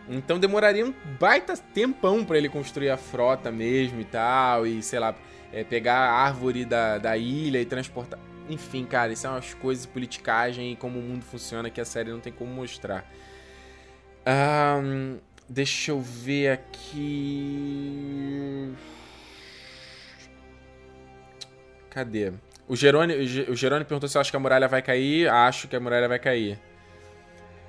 Então demoraria um baita tempão para ele construir a frota mesmo e tal, e sei lá, é, pegar a árvore da, da ilha e transportar. Enfim, cara, isso são é umas coisas de politicagem e como o mundo funciona que a série não tem como mostrar. Um, deixa eu ver aqui. Cadê? O Gerone, o perguntou se eu acho que a muralha vai cair. Acho que a muralha vai cair.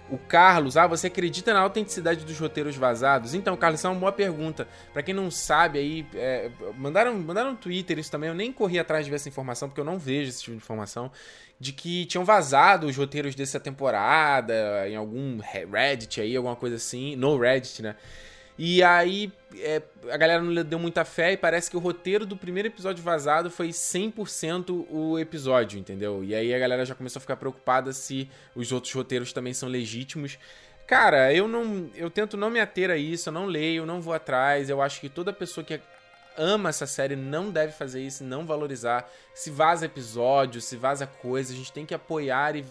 O Carlos, ah, você acredita na autenticidade dos roteiros vazados? Então, Carlos, isso é uma boa pergunta. Para quem não sabe, aí, é, mandaram, mandaram no Twitter isso também. Eu nem corri atrás de ver essa informação, porque eu não vejo esse tipo de informação. De que tinham vazado os roteiros dessa temporada em algum Reddit aí, alguma coisa assim. No Reddit, né? E aí é, a galera não deu muita fé e parece que o roteiro do primeiro episódio vazado foi 100% o episódio, entendeu? E aí a galera já começou a ficar preocupada se os outros roteiros também são legítimos. Cara, eu não, eu tento não me ater a isso, eu não leio, não vou atrás. Eu acho que toda pessoa que ama essa série não deve fazer isso, não valorizar. Se vaza episódio, se vaza coisa, a gente tem que apoiar e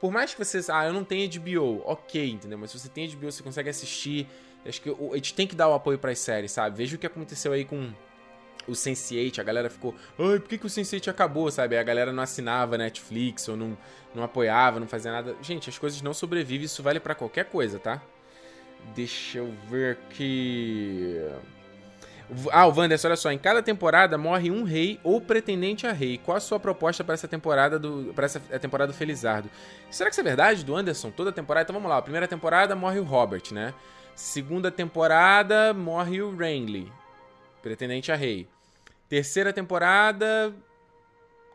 por mais que vocês, ah, eu não tenho HBO, OK, entendeu? Mas se você tem HBO, você consegue assistir Acho que a gente tem que dar o apoio para as séries, sabe? Veja o que aconteceu aí com o Sense8, a galera ficou, ai, por que, que o Sense8 acabou, sabe? A galera não assinava Netflix ou não, não apoiava, não fazia nada. Gente, as coisas não sobrevivem, isso vale para qualquer coisa, tá? Deixa eu ver aqui. Ah, o Wanderson, olha só, em cada temporada morre um rei ou pretendente a rei. Qual a sua proposta para essa temporada do para essa temporada do Felizardo? Será que isso é verdade do Anderson? Toda temporada? Então vamos lá, a primeira temporada morre o Robert, né? Segunda temporada, morre o Renly, pretendente a rei. Terceira temporada.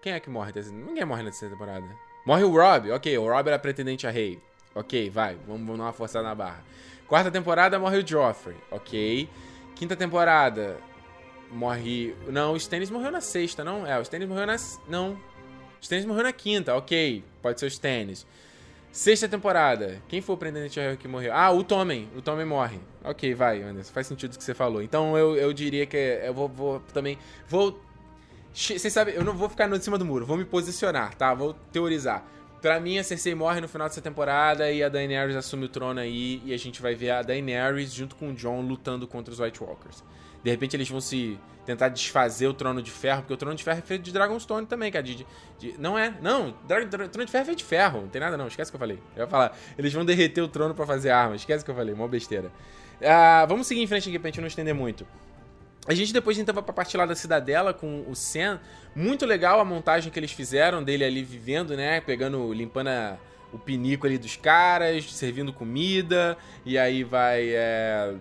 Quem é que morre? Ninguém morre na terceira temporada. Morre o Rob, ok, o Rob era pretendente a rei. Ok, vai, vamos, vamos dar uma forçada na barra. Quarta temporada, morre o Joffrey, ok. Quinta temporada, morre. Não, o Stannis morreu na sexta, não? É, o Stannis morreu na. Não. O Stannis morreu na quinta, ok. Pode ser o Stannis. Sexta temporada. Quem foi o pretendente que morreu? Ah, o Tommen. O Tommen morre. Ok, vai, Anderson. Faz sentido o que você falou. Então eu, eu diria que eu vou, vou também. Vou. Vocês sabem, eu não vou ficar no cima do muro. Vou me posicionar, tá? Vou teorizar. Pra mim, a Cersei morre no final dessa temporada e a Daenerys assume o trono aí. E a gente vai ver a Daenerys junto com o Jon lutando contra os White Walkers. De repente eles vão se tentar desfazer o Trono de Ferro, porque o Trono de Ferro é feito de Dragonstone também, cara. De, de, de, não é, não. Dra, dra, trono de Ferro é feito de ferro, não tem nada não. Esquece que eu falei. Eu ia falar, eles vão derreter o trono para fazer armas. Esquece o que eu falei, mó besteira. Ah, vamos seguir em frente aqui pra gente não estender muito. A gente depois então vai pra parte lá da cidadela com o Sen. Muito legal a montagem que eles fizeram dele ali vivendo, né? Pegando, limpando a o pinico ali dos caras, servindo comida, e aí vai. É,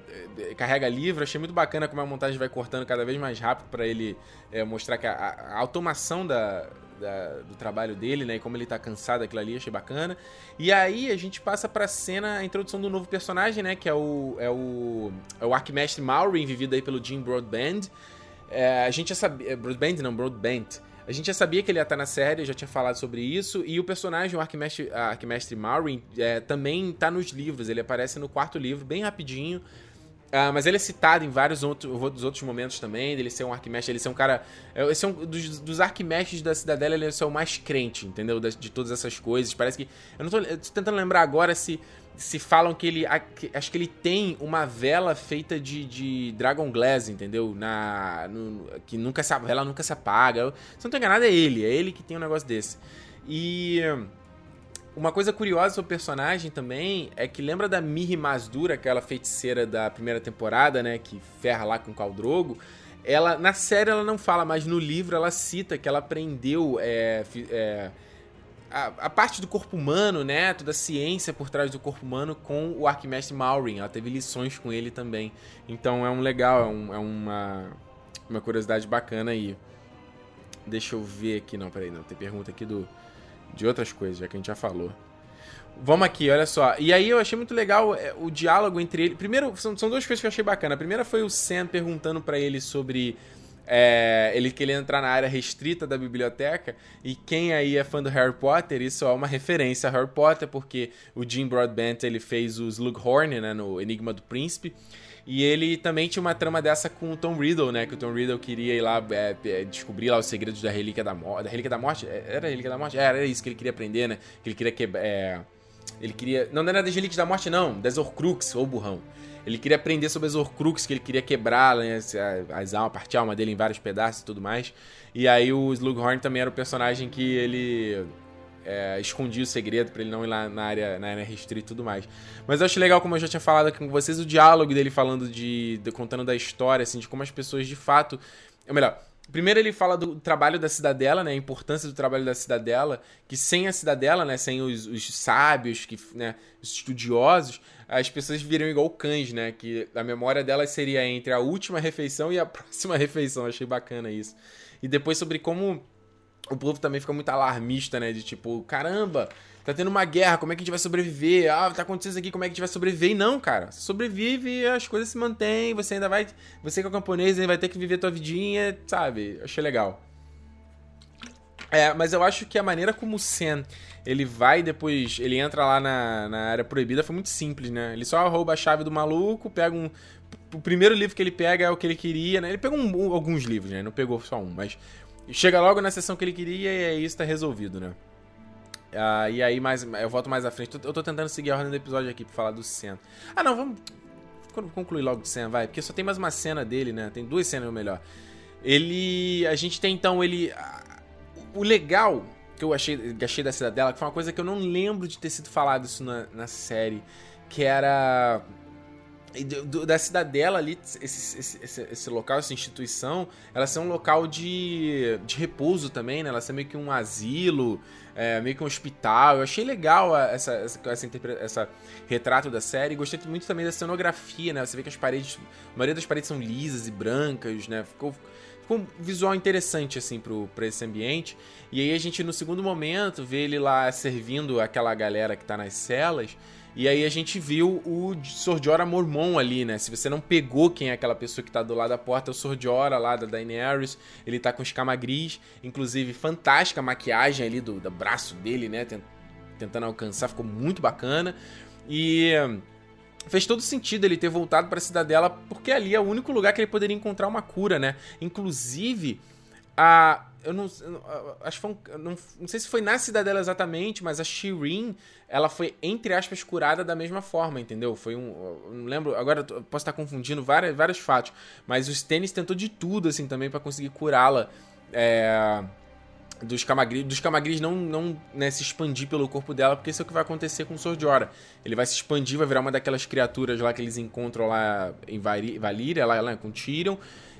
carrega livro. Achei muito bacana como a montagem vai cortando cada vez mais rápido para ele é, mostrar que a, a automação da, da, do trabalho dele, né? E como ele tá cansado daquilo ali, achei bacana. E aí a gente passa pra cena, a introdução do novo personagem, né? Que é o. É o, é o Arquimestre Maury, vivido aí pelo Jim Broadband. É, a gente já sabia. É, Broadband não, Broadband. A gente já sabia que ele ia estar na série, já tinha falado sobre isso. E o personagem, o Arquimestre, Arquimestre Maureen, é, também está nos livros. Ele aparece no quarto livro, bem rapidinho. Uh, mas ele é citado em vários outros, outros momentos também, ele ser um Arquimestre, ele ser um cara... É, esse é um dos, dos Arquimestres da Cidadela, ele é o mais crente, entendeu? De, de todas essas coisas. Parece que... Eu não tô, eu tô tentando lembrar agora se se falam que ele. Acho que ele tem uma vela feita de, de Dragon Glass, entendeu? Na, no, que nunca se, a vela nunca se apaga. Se não tô enganado, é ele. É ele que tem um negócio desse. E. Uma coisa curiosa sobre o personagem também é que lembra da Miri Masdura, aquela feiticeira da primeira temporada, né? Que ferra lá com o Caldrogo. Ela, na série ela não fala, mas no livro ela cita que ela aprendeu é, é, a, a, parte do corpo humano, né? Toda a ciência por trás do corpo humano com o Arquimestre Maureen. Ela teve lições com ele também. Então é um legal, é, um, é uma, uma curiosidade bacana aí. Deixa eu ver aqui. Não, peraí, não. Tem pergunta aqui do, de outras coisas, já que a gente já falou. Vamos aqui, olha só. E aí eu achei muito legal é, o diálogo entre ele. Primeiro, são, são duas coisas que eu achei bacana. A primeira foi o Sam perguntando para ele sobre é, ele queria entrar na área restrita da biblioteca. E quem aí é fã do Harry Potter, isso é uma referência a Harry Potter, porque o Jim Broadbent ele fez o Slughorn né, no Enigma do Príncipe. E ele também tinha uma trama dessa com o Tom Riddle, né? Que o Tom Riddle queria ir lá é, é descobrir lá os segredos da Relíquia da Morte. Da Relíquia da Morte? É, era a Relíquia da Morte? Era, era isso que ele queria aprender, né? Que ele queria quebrar. É, ele queria. Não, não era das Relíquias da Morte, não. Das Horcrux, ou burrão. Ele queria aprender sobre as Horcruxes, que ele queria quebrar né, as almas, partir a alma dele em vários pedaços e tudo mais. E aí o Slughorn também era o personagem que ele é, escondia o segredo para ele não ir lá na área, na área restrita e tudo mais. Mas eu acho legal, como eu já tinha falado com vocês, o diálogo dele falando de, de contando da história, assim, de como as pessoas de fato. Ou melhor, Primeiro ele fala do trabalho da cidadela, né? A importância do trabalho da cidadela, que sem a cidadela, né? Sem os, os sábios, que, né? os estudiosos, as pessoas viriam igual cães, né? Que a memória delas seria entre a última refeição e a próxima refeição. Achei bacana isso. E depois sobre como o povo também fica muito alarmista, né? De tipo, caramba, tá tendo uma guerra, como é que a gente vai sobreviver? Ah, tá acontecendo isso aqui, como é que a gente vai sobreviver? E não, cara, você sobrevive as coisas se mantêm, você ainda vai. Você que é camponês ainda vai ter que viver tua vidinha, sabe? Achei legal. É, mas eu acho que a maneira como o Sen ele vai depois. Ele entra lá na, na área proibida foi muito simples, né? Ele só rouba a chave do maluco, pega um. O primeiro livro que ele pega é o que ele queria, né? Ele pegou um, alguns livros, né? Não pegou só um, mas chega logo na sessão que ele queria e aí isso tá resolvido, né? Uh, e aí, mais, eu volto mais à frente. Eu tô tentando seguir a ordem do episódio aqui pra falar do Sen. Ah, não, vamos concluir logo do Sen, vai. Porque só tem mais uma cena dele, né? Tem duas cenas, melhor. Ele. A gente tem então ele. O legal que eu achei, achei da Cidadela, que foi uma coisa que eu não lembro de ter sido falado isso na, na série, que era da cidadela ali, esse, esse, esse, esse, local, essa instituição, ela ser um local de, de repouso também, né? Ela ser meio que um asilo, é, meio que um hospital. Eu achei legal essa, essa, essa, essa retrato da série. Gostei muito também da cenografia, né? Você vê que as paredes, a maioria das paredes são lisas e brancas, né? Ficou, ficou um visual interessante, assim, pro, pra esse ambiente. E aí a gente, no segundo momento, vê ele lá servindo aquela galera que tá nas celas. E aí a gente viu o Sordiora Mormon ali, né? Se você não pegou quem é aquela pessoa que tá do lado da porta, é o Sordiora lá da Daenerys. Ele tá com escama gris, inclusive fantástica a maquiagem ali do, do braço dele, né? Tentando alcançar, ficou muito bacana. E fez todo sentido ele ter voltado para a cidadela, porque ali é o único lugar que ele poderia encontrar uma cura, né? Inclusive, a eu não, acho foi um, não, não sei se foi na cidadela exatamente, mas a Shirin, ela foi entre aspas curada da mesma forma, entendeu? Foi um, não lembro, agora posso estar confundindo vários, vários fatos, mas o Stannis tentou de tudo assim também para conseguir curá-la. É, dos camagris, dos camagris não, não né, se expandir pelo corpo dela, porque isso é o que vai acontecer com o Sordiora. Ele vai se expandir, vai virar uma daquelas criaturas lá que eles encontram lá em Valíria, lá, lá com Tyrion,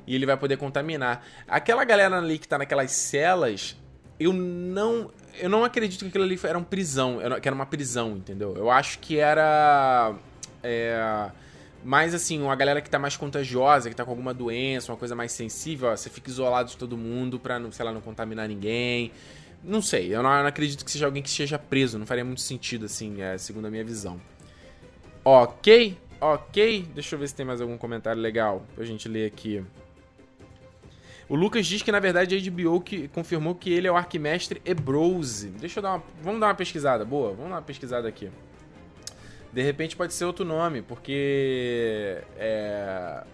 e ele vai poder contaminar. Aquela galera ali que tá naquelas celas, eu não. Eu não acredito que aquilo ali era uma prisão, que era uma prisão, entendeu? Eu acho que era. É, mais assim, uma galera que tá mais contagiosa, que tá com alguma doença, uma coisa mais sensível, ó, você fica isolado de todo mundo pra, não, sei lá, não contaminar ninguém. Não sei, eu não, eu não acredito que seja alguém que esteja preso, não faria muito sentido, assim, é, segundo a minha visão. Ok, ok. Deixa eu ver se tem mais algum comentário legal pra gente ler aqui. O Lucas diz que na verdade a HBO que confirmou que ele é o Arquimestre Ebrose. Deixa eu dar uma. Vamos dar uma pesquisada, boa? Vamos dar uma pesquisada aqui. De repente pode ser outro nome, porque. É,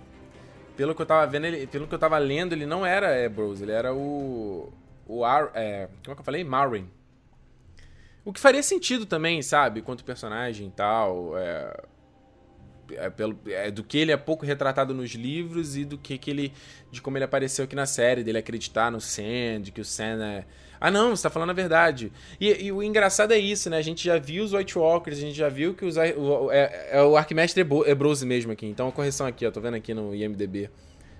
pelo que eu tava vendo, ele, pelo que eu tava lendo, ele não era Ebrose, ele era o. O Ar, é, como é que eu falei? Marin. O que faria sentido também, sabe? Quanto personagem e tal. É, é, pelo, é, do que ele é pouco retratado nos livros e do que, que ele. de como ele apareceu aqui na série, dele acreditar no Sam, de que o Sam é. Ah, não, você tá falando a verdade. E, e, o engraçado é isso, né? A gente já viu os White Walkers, a gente já viu que os, o, é, é o Arquimestre Ebrose mesmo aqui. Então a correção aqui, ó, tô vendo aqui no IMDB.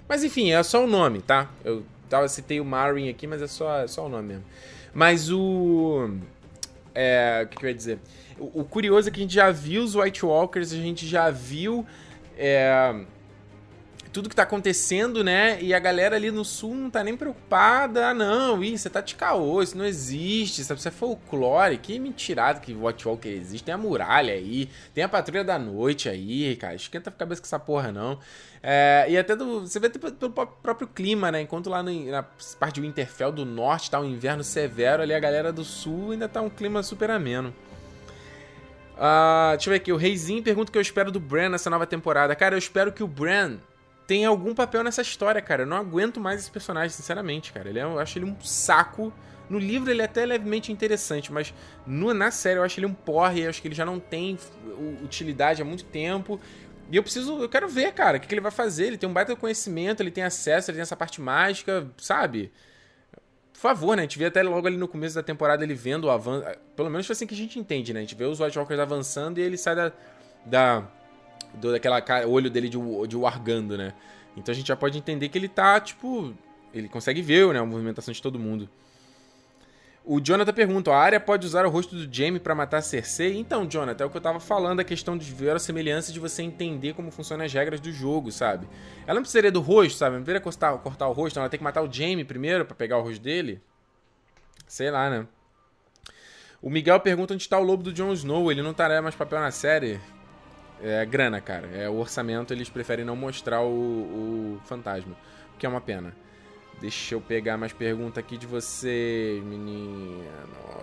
Mas enfim, é só o nome, tá? Eu tava, citei o Marin aqui, mas é só, é só o nome mesmo. Mas o. É, o que, que eu ia dizer? O, o, curioso é que a gente já viu os White Walkers, a gente já viu é, tudo que tá acontecendo, né? E a galera ali no sul não tá nem preocupada. Ah, não, isso você tá de caô, isso não existe, sabe? Isso é folclore. Que mentirada que White Walker existe. Tem a muralha aí, tem a patrulha da noite aí, cara. Esquenta a cabeça com essa porra, não. É, e até do, você vê pelo próprio clima, né? Enquanto lá no, na parte de Winterfell do norte tá um inverno severo, ali a galera do sul ainda tá um clima super ameno. Uh, deixa eu ver aqui. O Reizinho pergunta o que eu espero do Bran nessa nova temporada. Cara, eu espero que o Bran tenha algum papel nessa história, cara. Eu não aguento mais esse personagem, sinceramente, cara. Ele é, eu acho ele um saco. No livro ele é até levemente interessante, mas no, na série eu acho ele um porre. Eu acho que ele já não tem utilidade há muito tempo. E eu preciso, eu quero ver, cara, o que, que ele vai fazer. Ele tem um baita conhecimento, ele tem acesso, ele tem essa parte mágica, sabe? Por favor, né? A gente vê até logo ali no começo da temporada ele vendo o avanço. Pelo menos foi assim que a gente entende, né? A gente vê os White Walkers avançando e ele sai da. da daquela cara, olho dele de, de wargando, né? Então a gente já pode entender que ele tá, tipo. Ele consegue ver né, a movimentação de todo mundo. O Jonathan pergunta: a área pode usar o rosto do Jaime para matar Cersei? Então, Jonathan, é o que eu tava falando, a questão de ver a semelhança de você entender como funcionam as regras do jogo, sabe? Ela não precisaria do rosto, sabe? Não precisaria cortar, cortar o rosto, ela tem que matar o Jaime primeiro para pegar o rosto dele? Sei lá, né? O Miguel pergunta onde está o lobo do Jon Snow, ele não terá mais papel na série? É grana, cara. É o orçamento, eles preferem não mostrar o, o fantasma, o que é uma pena. Deixa eu pegar mais pergunta aqui de você, menino.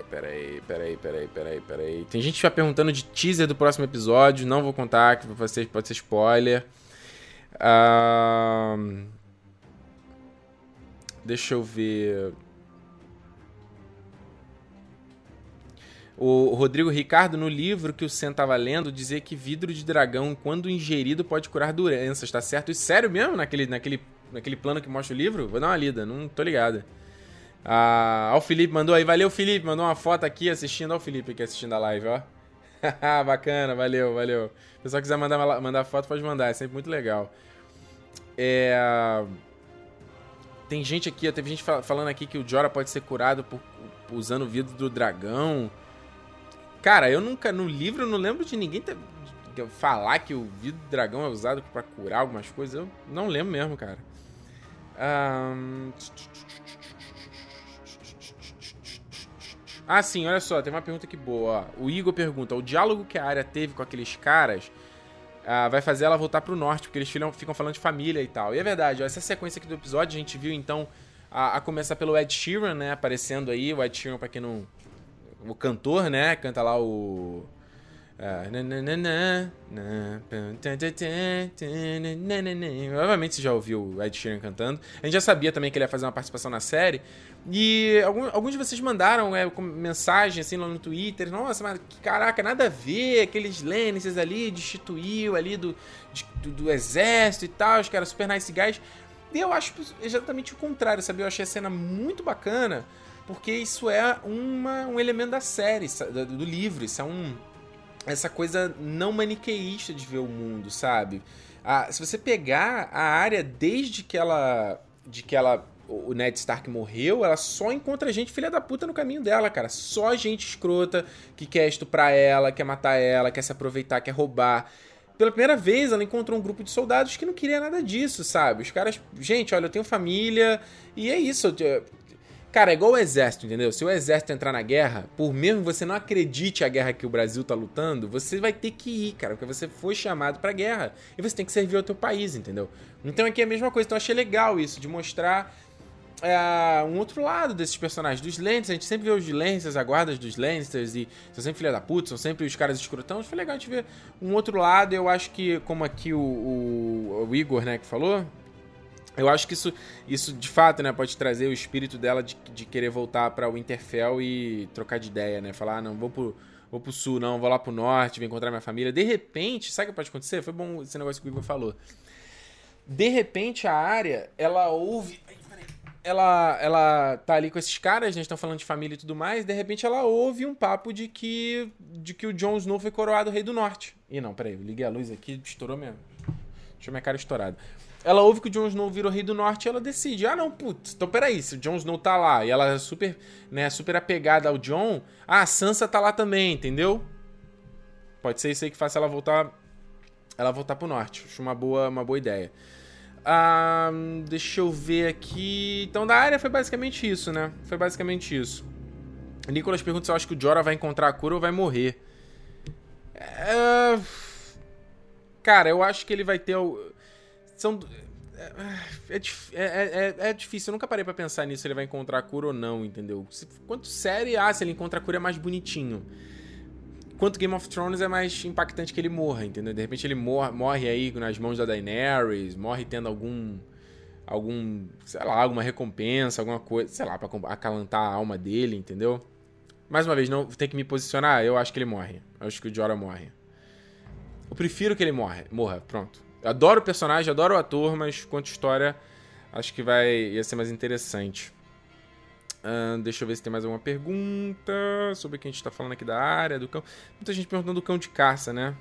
Peraí, peraí, peraí, peraí, peraí. Tem gente que vai perguntando de teaser do próximo episódio. Não vou contar, que ser, pode ser spoiler. Uh... Deixa eu ver. O Rodrigo Ricardo, no livro que o Sen estava lendo, dizia que vidro de dragão, quando ingerido, pode curar doenças, tá certo? Isso sério mesmo naquele, naquele, naquele plano que mostra o livro? Vou dar uma lida, não tô ligado. Ah, o Felipe mandou aí, valeu Felipe, mandou uma foto aqui assistindo, ó o Felipe aqui assistindo a live, ó. Bacana, valeu, valeu. Se o pessoal quiser mandar, mandar foto, pode mandar, é sempre muito legal. É... Tem gente aqui, teve gente falando aqui que o Jora pode ser curado por, usando o vidro do dragão. Cara, eu nunca, no livro, eu não lembro de ninguém ter, de falar que o vidro do dragão é usado para curar algumas coisas. Eu não lembro mesmo, cara. Um... Ah, sim, olha só, tem uma pergunta aqui boa. O Igor pergunta: o diálogo que a área teve com aqueles caras uh, vai fazer ela voltar pro norte, porque eles ficam, ficam falando de família e tal. E é verdade, ó, essa sequência aqui do episódio a gente viu então a, a começar pelo Ed Sheeran, né? Aparecendo aí. O Ed Sheeran, pra quem não o cantor, né? Canta lá o. Provavelmente você já ouviu o Ed Sheeran cantando. A gente já sabia também que ele ia fazer uma participação na série. E alguns, de vocês mandaram é, mensagem assim lá no Twitter. Nossa, mas caraca, nada a ver. Aqueles Lannisters ali destituiu ali do, do, do, exército e tal. Os caras super nice guys. E eu acho exatamente o contrário, sabe? Eu achei a cena muito bacana porque isso é uma, um elemento da série, do livro, isso é um essa coisa não maniqueísta de ver o mundo, sabe? Se você pegar a área desde que ela de que ela o Ned Stark morreu, ela só encontra gente filha da puta no caminho dela, cara. Só gente escrota que quer estuprar ela, quer matar ela, quer se aproveitar, quer roubar. Pela primeira vez, ela encontrou um grupo de soldados que não queria nada disso, sabe? Os caras, gente, olha, eu tenho família e é isso. Cara, é igual o exército, entendeu? Se o exército entrar na guerra, por mesmo você não acredite a guerra que o Brasil tá lutando, você vai ter que ir, cara, porque você foi chamado pra guerra. E você tem que servir ao teu país, entendeu? Então aqui é a mesma coisa. Então eu achei legal isso, de mostrar é, um outro lado desses personagens. Dos Lannisters, a gente sempre vê os Lannisters, a guarda dos Lannisters, e são sempre filha da puta, são sempre os caras escrotão. Foi legal a gente ver um outro lado. Eu acho que, como aqui o, o, o Igor, né, que falou, eu acho que isso, isso de fato, né, pode trazer o espírito dela de, de querer voltar para o Winterfell e trocar de ideia, né? Falar, ah, não, vou pro, vou pro sul, não, vou lá pro norte, vou encontrar minha família. De repente, sabe o que pode acontecer? Foi bom esse negócio que o Igor falou. De repente, a área, ela ouve. Ela, ela tá ali com esses caras, gente tá falando de família e tudo mais, de repente ela ouve um papo de que, de que o Jon Snow foi coroado rei do norte. E não, peraí, liguei a luz aqui, estourou mesmo. Deixa minha cara estourada. Ela ouve que o Jon Snow virou rei do norte e ela decide: ah, não, putz, então peraí, se o Jon Snow tá lá e ela é super, né, super apegada ao Jon, ah, a Sansa tá lá também, entendeu? Pode ser isso aí que faça ela voltar ela voltar pro norte. Acho uma boa, uma boa ideia. Ah, deixa eu ver aqui. Então, da área foi basicamente isso, né? Foi basicamente isso. Nicolas pergunta se eu acho que o Jorah vai encontrar a cura ou vai morrer. É... Cara, eu acho que ele vai ter. São. É, é, é, é, difícil, eu nunca parei para pensar nisso, se ele vai encontrar a cura ou não, entendeu? Se, quanto série, ah, se ele encontra a cura é mais bonitinho. Quanto Game of Thrones é mais impactante que ele morra, entendeu? De repente ele morre, morre aí nas mãos da Daenerys, morre tendo algum. algum. sei lá, alguma recompensa, alguma coisa, sei lá, pra acalantar a alma dele, entendeu? Mais uma vez, não tem que me posicionar, eu acho que ele morre. Eu acho que o Jorah morre. Eu prefiro que ele morra, morra, pronto. Adoro o personagem, adoro o ator, mas quanto história, acho que vai ia ser mais interessante. Uh, deixa eu ver se tem mais alguma pergunta sobre o que a gente tá falando aqui da área, do cão. Muita gente perguntando do cão de caça, né?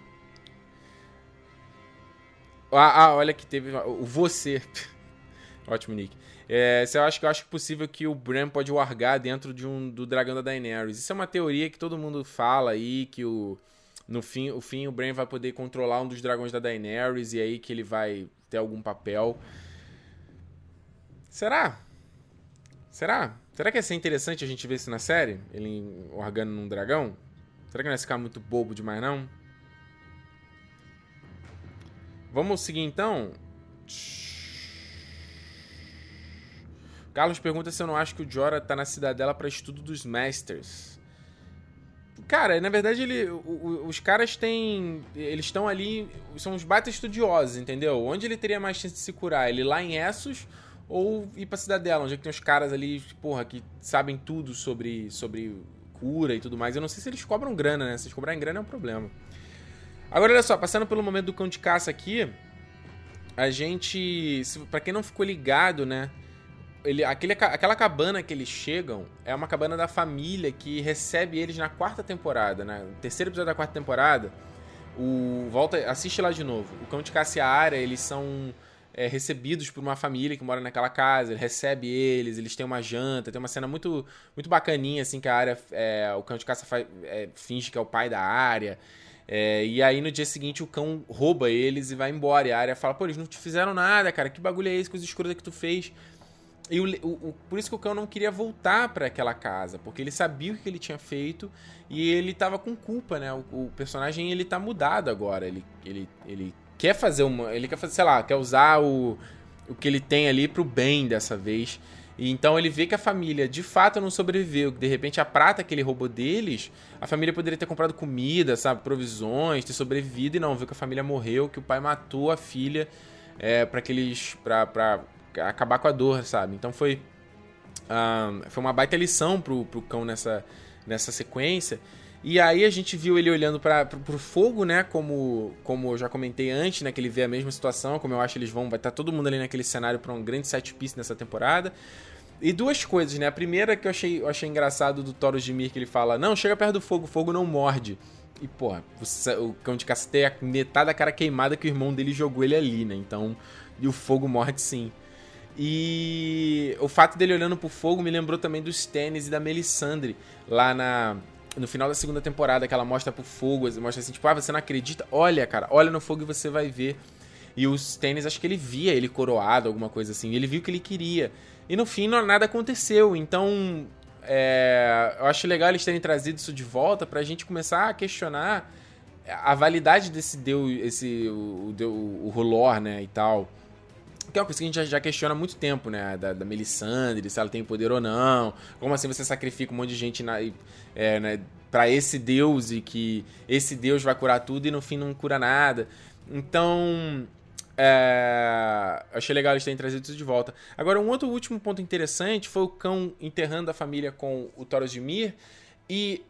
Ah, ah olha que teve. O você. Ótimo, Nick. É, eu acho que eu acho possível que o Bran pode largar dentro de um, do dragão da Daenerys. Isso é uma teoria que todo mundo fala aí, que o. No fim, o fim, o Bran vai poder controlar um dos dragões da Daenerys e aí que ele vai ter algum papel. Será? Será? Será que ia ser interessante a gente ver isso na série? Ele orgando num dragão? Será que não ia ficar muito bobo demais, não? Vamos seguir então? Carlos pergunta se eu não acho que o Jora tá na cidadela para estudo dos Masters. Cara, na verdade, ele, os caras têm. Eles estão ali. São os bata estudiosos, entendeu? Onde ele teria mais chance de se curar? Ele lá em Essos ou ir pra Cidadela, onde é tem os caras ali, porra, que sabem tudo sobre, sobre cura e tudo mais. Eu não sei se eles cobram grana, né? Se eles cobrarem grana é um problema. Agora, olha só, passando pelo momento do cão de caça aqui, a gente. para quem não ficou ligado, né? Ele, aquele, aquela cabana que eles chegam é uma cabana da família que recebe eles na quarta temporada, né? No terceiro episódio da quarta temporada. O. Volta. Assiste lá de novo. O cão de caça e a área, eles são é, recebidos por uma família que mora naquela casa, ele recebe eles, eles têm uma janta, tem uma cena muito, muito bacaninha, assim, que a área, é, o cão de caça faz, é, finge que é o pai da área. É, e aí no dia seguinte o cão rouba eles e vai embora. E a área fala, pô, eles não te fizeram nada, cara, que bagulho é esse, coisa escura que tu fez. E o, o, por isso que o cão não queria voltar para aquela casa, porque ele sabia o que ele tinha feito e ele tava com culpa, né? O, o personagem ele tá mudado agora, ele, ele, ele quer fazer uma. Ele quer fazer, sei lá, quer usar o, o que ele tem ali pro bem dessa vez. E então ele vê que a família de fato não sobreviveu. De repente a prata que ele roubou deles, a família poderia ter comprado comida, sabe, provisões, ter sobrevivido e não, viu que a família morreu, que o pai matou a filha é, para que eles. Acabar com a dor, sabe? Então foi. Foi uma baita lição pro, pro cão nessa, nessa sequência. E aí a gente viu ele olhando para pro fogo, né? Como, como eu já comentei antes, né? Que ele vê a mesma situação, como eu acho que eles vão. Vai estar tá todo mundo ali naquele cenário para um grande set piece nessa temporada. E duas coisas, né? A primeira que eu achei, eu achei engraçado do Toro de Mir, que ele fala: Não, chega perto do fogo, o fogo não morde. E, porra, o cão de caça tem metade da cara queimada que o irmão dele jogou ele ali, né? Então, e o fogo morde sim. E o fato dele olhando pro fogo me lembrou também dos Stannis e da Melisandre lá na no final da segunda temporada, que ela mostra pro fogo, mostra assim, tipo, ah, você não acredita? Olha, cara, olha no fogo e você vai ver. E os tênis, acho que ele via ele coroado, alguma coisa assim. Ele viu o que ele queria. E no fim, não, nada aconteceu. Então, é, eu acho legal eles terem trazido isso de volta pra gente começar a questionar a validade desse deus, esse, o, o, o Rolor, né, e tal. Que é uma coisa que a gente já, já questiona há muito tempo, né? Da, da Melisandre, se ela tem poder ou não. Como assim você sacrifica um monte de gente na, é, né, para esse deus e que esse deus vai curar tudo e no fim não cura nada. Então, é, achei legal eles terem trazido isso de volta. Agora, um outro último ponto interessante foi o cão enterrando a família com o Thoros de Mir. E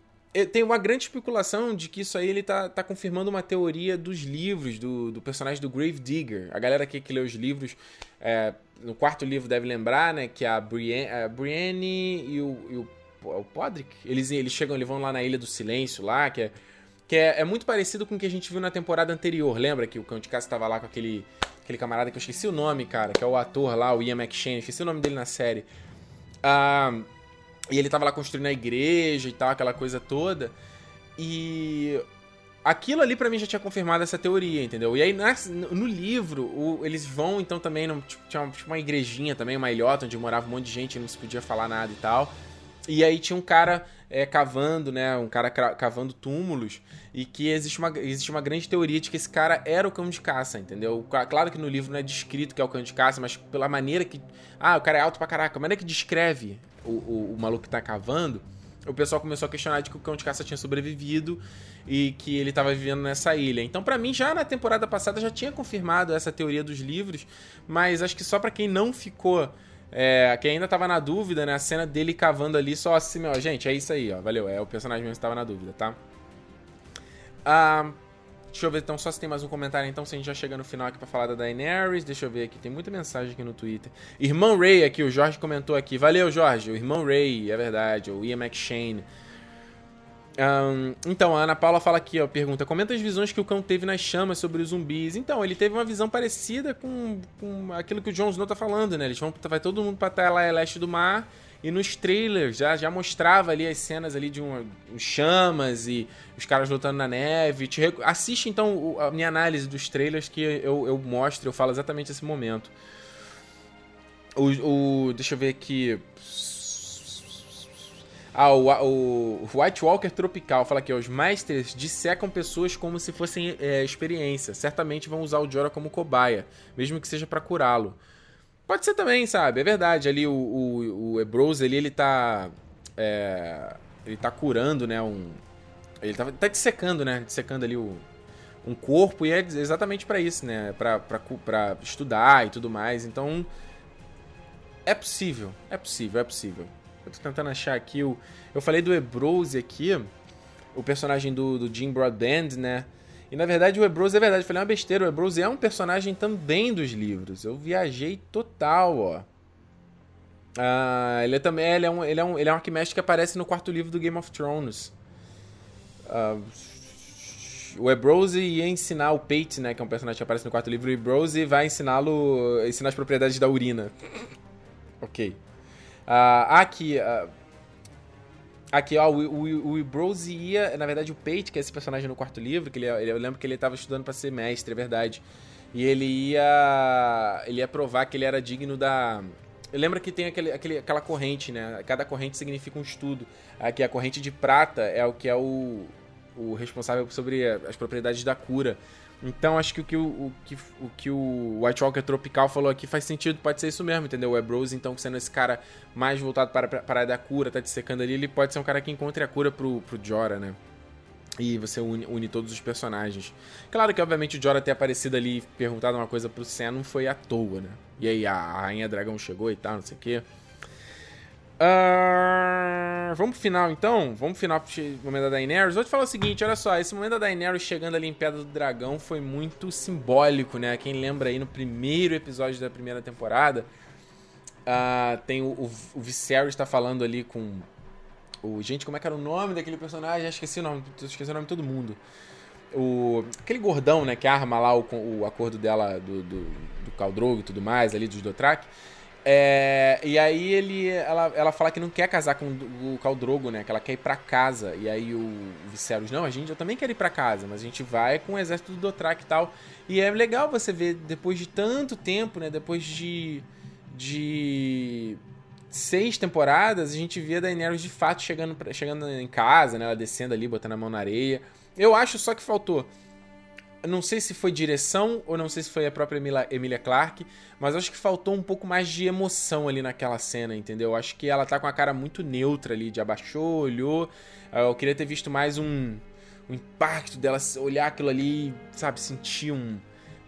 tem uma grande especulação de que isso aí ele tá, tá confirmando uma teoria dos livros, do, do personagem do Grave Digger. A galera que, que lê os livros, é, no quarto livro deve lembrar, né, que a Brienne, a Brienne e o, e o, o Podrick, eles, eles chegam, eles vão lá na Ilha do Silêncio, lá, que é, que é, é muito parecido com o que a gente viu na temporada anterior. Lembra que o Cão de Caça estava lá com aquele, aquele camarada que eu esqueci o nome, cara, que é o ator lá, o Ian McShane, esqueci o nome dele na série. Ah... E ele tava lá construindo a igreja e tal, aquela coisa toda. E aquilo ali para mim já tinha confirmado essa teoria, entendeu? E aí no livro, o, eles vão então também, tipo, tinha uma, tipo, uma igrejinha também, uma ilhota, onde morava um monte de gente, não se podia falar nada e tal. E aí tinha um cara é, cavando, né? Um cara cavando túmulos. E que existe uma, existe uma grande teoria de que esse cara era o cão de caça, entendeu? Claro que no livro não é descrito que é o cão de caça, mas pela maneira que. Ah, o cara é alto pra caraca. A maneira que descreve o, o, o maluco que tá cavando, o pessoal começou a questionar de que o cão de caça tinha sobrevivido e que ele estava vivendo nessa ilha. Então, para mim, já na temporada passada já tinha confirmado essa teoria dos livros, mas acho que só para quem não ficou, é, quem ainda tava na dúvida, né, a cena dele cavando ali, só assim, ó, gente, é isso aí, ó, valeu, é o personagem mesmo que tava na dúvida, tá? Ah, Deixa eu ver então só se tem mais um comentário então, se a gente já chega no final aqui pra falar da Daenerys. Deixa eu ver aqui, tem muita mensagem aqui no Twitter. Irmão Ray aqui, o Jorge comentou aqui. Valeu, Jorge. O irmão Ray, é verdade. O Ian McShane. Um, então, a Ana Paula fala aqui, ó, pergunta: comenta as visões que o cão teve nas chamas sobre os zumbis. Então, ele teve uma visão parecida com, com aquilo que o Jon Snow tá falando, né? Eles vão, vai todo mundo pra tela leste do mar e nos trailers já, já mostrava ali as cenas ali de um, um chamas e os caras lutando na neve. Te, assiste então a minha análise dos trailers que eu, eu mostro, eu falo exatamente esse momento. O, o, deixa eu ver aqui. Ah, o, o White Walker Tropical fala que os Masters dissecam pessoas como se fossem é, experiência. Certamente vão usar o Jorah como cobaia, mesmo que seja para curá-lo. Pode ser também, sabe? É verdade. Ali o, o, o Ebrose, ele tá. É, ele tá curando, né? Um, ele tá, tá dissecando, né? Dissecando ali o, um corpo e é exatamente para isso, né? Pra, pra, pra estudar e tudo mais. Então. É possível. É possível, é possível. Eu tô tentando achar aqui o. Eu falei do Ebrose aqui, o personagem do, do Jim Broadband, né? E na verdade o Ebrose é verdade, eu falei uma besteira, o Ebrose é um personagem também dos livros. Eu viajei total, ó. Ah, ele é também ele é um, ele é um, ele é um arquimestre que aparece no quarto livro do Game of Thrones. Ah, o Ebrose ia ensinar o Pate, né, que é um personagem que aparece no quarto livro, o Ebrose vai ensiná-lo, ensinar as propriedades da urina. ok. Ah, aqui, ah, Aqui, ó, o, o, o ia. Na verdade, o Pate, que é esse personagem no quarto livro, que ele eu lembro que ele estava estudando para ser mestre, é verdade. E ele ia. Ele ia provar que ele era digno da. Lembra que tem aquele, aquele, aquela corrente, né? Cada corrente significa um estudo. Aqui, a corrente de prata é o que é o, o responsável sobre as propriedades da cura. Então acho que o que o, o, que, o que o White Walker Tropical falou aqui faz sentido, pode ser isso mesmo, entendeu? O Ebrose, então, sendo esse cara mais voltado para, a da cura, tá dissecando ali, ele pode ser um cara que encontre a cura pro, pro Jorah, né? E você une, une, todos os personagens. Claro que, obviamente, o Jorah ter aparecido ali e perguntado uma coisa pro Sam não foi à toa, né? E aí a Rainha Dragão chegou e tal, não sei o quê. Uh, vamos pro final então? Vamos pro final pro momento da Daenerys. Vou te falar o seguinte, olha só, esse momento da Daenerys chegando ali em Pedra do Dragão foi muito simbólico, né? Quem lembra aí no primeiro episódio da primeira temporada, uh, tem o, o, o Viserys tá falando ali com o... Gente, como é que era o nome daquele personagem? Esqueci o nome, esqueci o nome de todo mundo. O, aquele gordão, né, que arma lá o, o acordo dela do, do, do Khal e tudo mais, ali dos Dothraki. É, e aí ele, ela, ela fala que não quer casar com o Caldrogo, né? Que ela quer ir pra casa. E aí o Viserys, não, a gente, eu também quero ir pra casa, mas a gente vai com o exército do Dothraki e tal. E é legal você ver, depois de tanto tempo, né? Depois de... de seis temporadas, a gente via Daenerys de fato chegando, chegando em casa, né? Ela descendo ali, botando a mão na areia. Eu acho só que faltou não sei se foi direção ou não sei se foi a própria Emilia Clarke, mas acho que faltou um pouco mais de emoção ali naquela cena, entendeu? Acho que ela tá com a cara muito neutra ali, de abaixou, olhou. Ah, eu queria ter visto mais um, um impacto dela olhar aquilo ali, sabe, sentir um.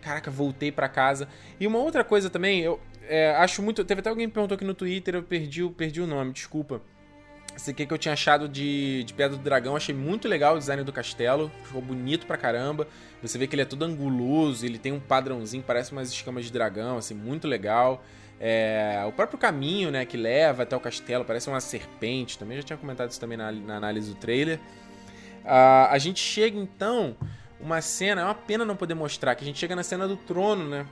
Caraca, voltei para casa. E uma outra coisa também, eu é, acho muito. Teve até alguém que perguntou aqui no Twitter, eu perdi, perdi o nome, desculpa. Esse aqui que eu tinha achado de, de Pedra do Dragão, achei muito legal o design do castelo, ficou bonito pra caramba. Você vê que ele é todo anguloso, ele tem um padrãozinho, parece umas escamas de dragão, assim, muito legal. É, o próprio caminho, né, que leva até o castelo, parece uma serpente, também já tinha comentado isso também na, na análise do trailer. Uh, a gente chega então, uma cena, é uma pena não poder mostrar, que a gente chega na cena do trono, né,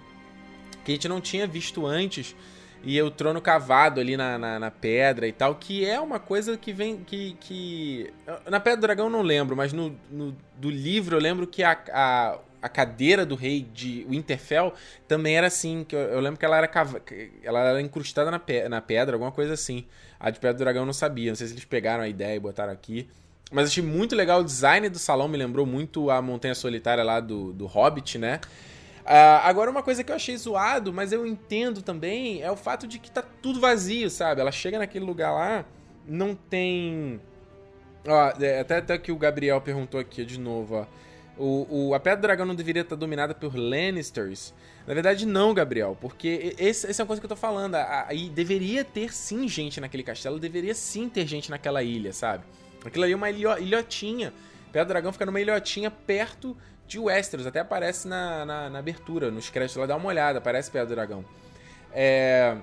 que a gente não tinha visto antes, e o trono cavado ali na, na, na, pedra e tal, que é uma coisa que vem. que. que... Na Pedra do Dragão não lembro, mas no, no do livro eu lembro que a, a, a, cadeira do rei de Winterfell também era assim. Que eu, eu lembro que ela era, cava... ela era incrustada na, pe... na pedra, alguma coisa assim. A de Pedra do Dragão não sabia, não sei se eles pegaram a ideia e botaram aqui. Mas achei muito legal o design do salão, me lembrou muito a Montanha Solitária lá do, do Hobbit, né? Uh, agora, uma coisa que eu achei zoado, mas eu entendo também, é o fato de que tá tudo vazio, sabe? Ela chega naquele lugar lá, não tem. Ó, é, até, até que o Gabriel perguntou aqui de novo, ó. O, o, a Pedra do Dragão não deveria estar dominada por Lannisters? Na verdade, não, Gabriel, porque esse, essa é uma coisa que eu tô falando. Aí deveria ter sim gente naquele castelo, deveria sim ter gente naquela ilha, sabe? Aquilo ali é uma ilhotinha. Pedra do Dragão fica numa ilhotinha perto de Westeros. Até aparece na, na, na abertura, nos créditos lá, dá uma olhada, aparece Pedra do Dragão. É...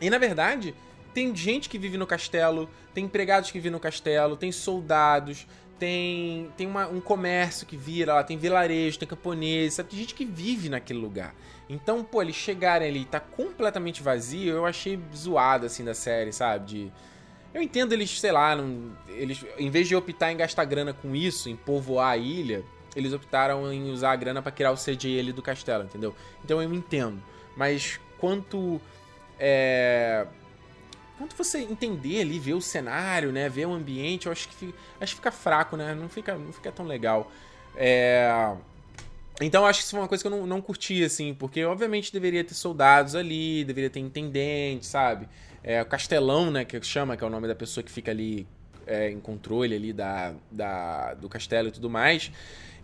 E na verdade, tem gente que vive no castelo, tem empregados que vivem no castelo, tem soldados, tem, tem uma, um comércio que vira lá, tem vilarejo, tem camponês, sabe? Tem gente que vive naquele lugar. Então, pô, eles chegarem ali e tá completamente vazio, eu achei zoado, assim, da série, sabe? De... Eu entendo eles, sei lá, não, eles, em vez de optar em gastar grana com isso, em povoar a ilha, eles optaram em usar a grana para criar o CGI ali do castelo, entendeu? Então eu entendo. Mas quanto. É, quanto você entender ali, ver o cenário, né? Ver o ambiente, eu acho que fica, acho que fica fraco, né? Não fica, não fica tão legal. É. Então acho que isso foi uma coisa que eu não, não curti, assim, porque obviamente deveria ter soldados ali, deveria ter intendente, sabe? É, o Castelão, né, que chama, que é o nome da pessoa que fica ali é, em controle ali da, da, do castelo e tudo mais.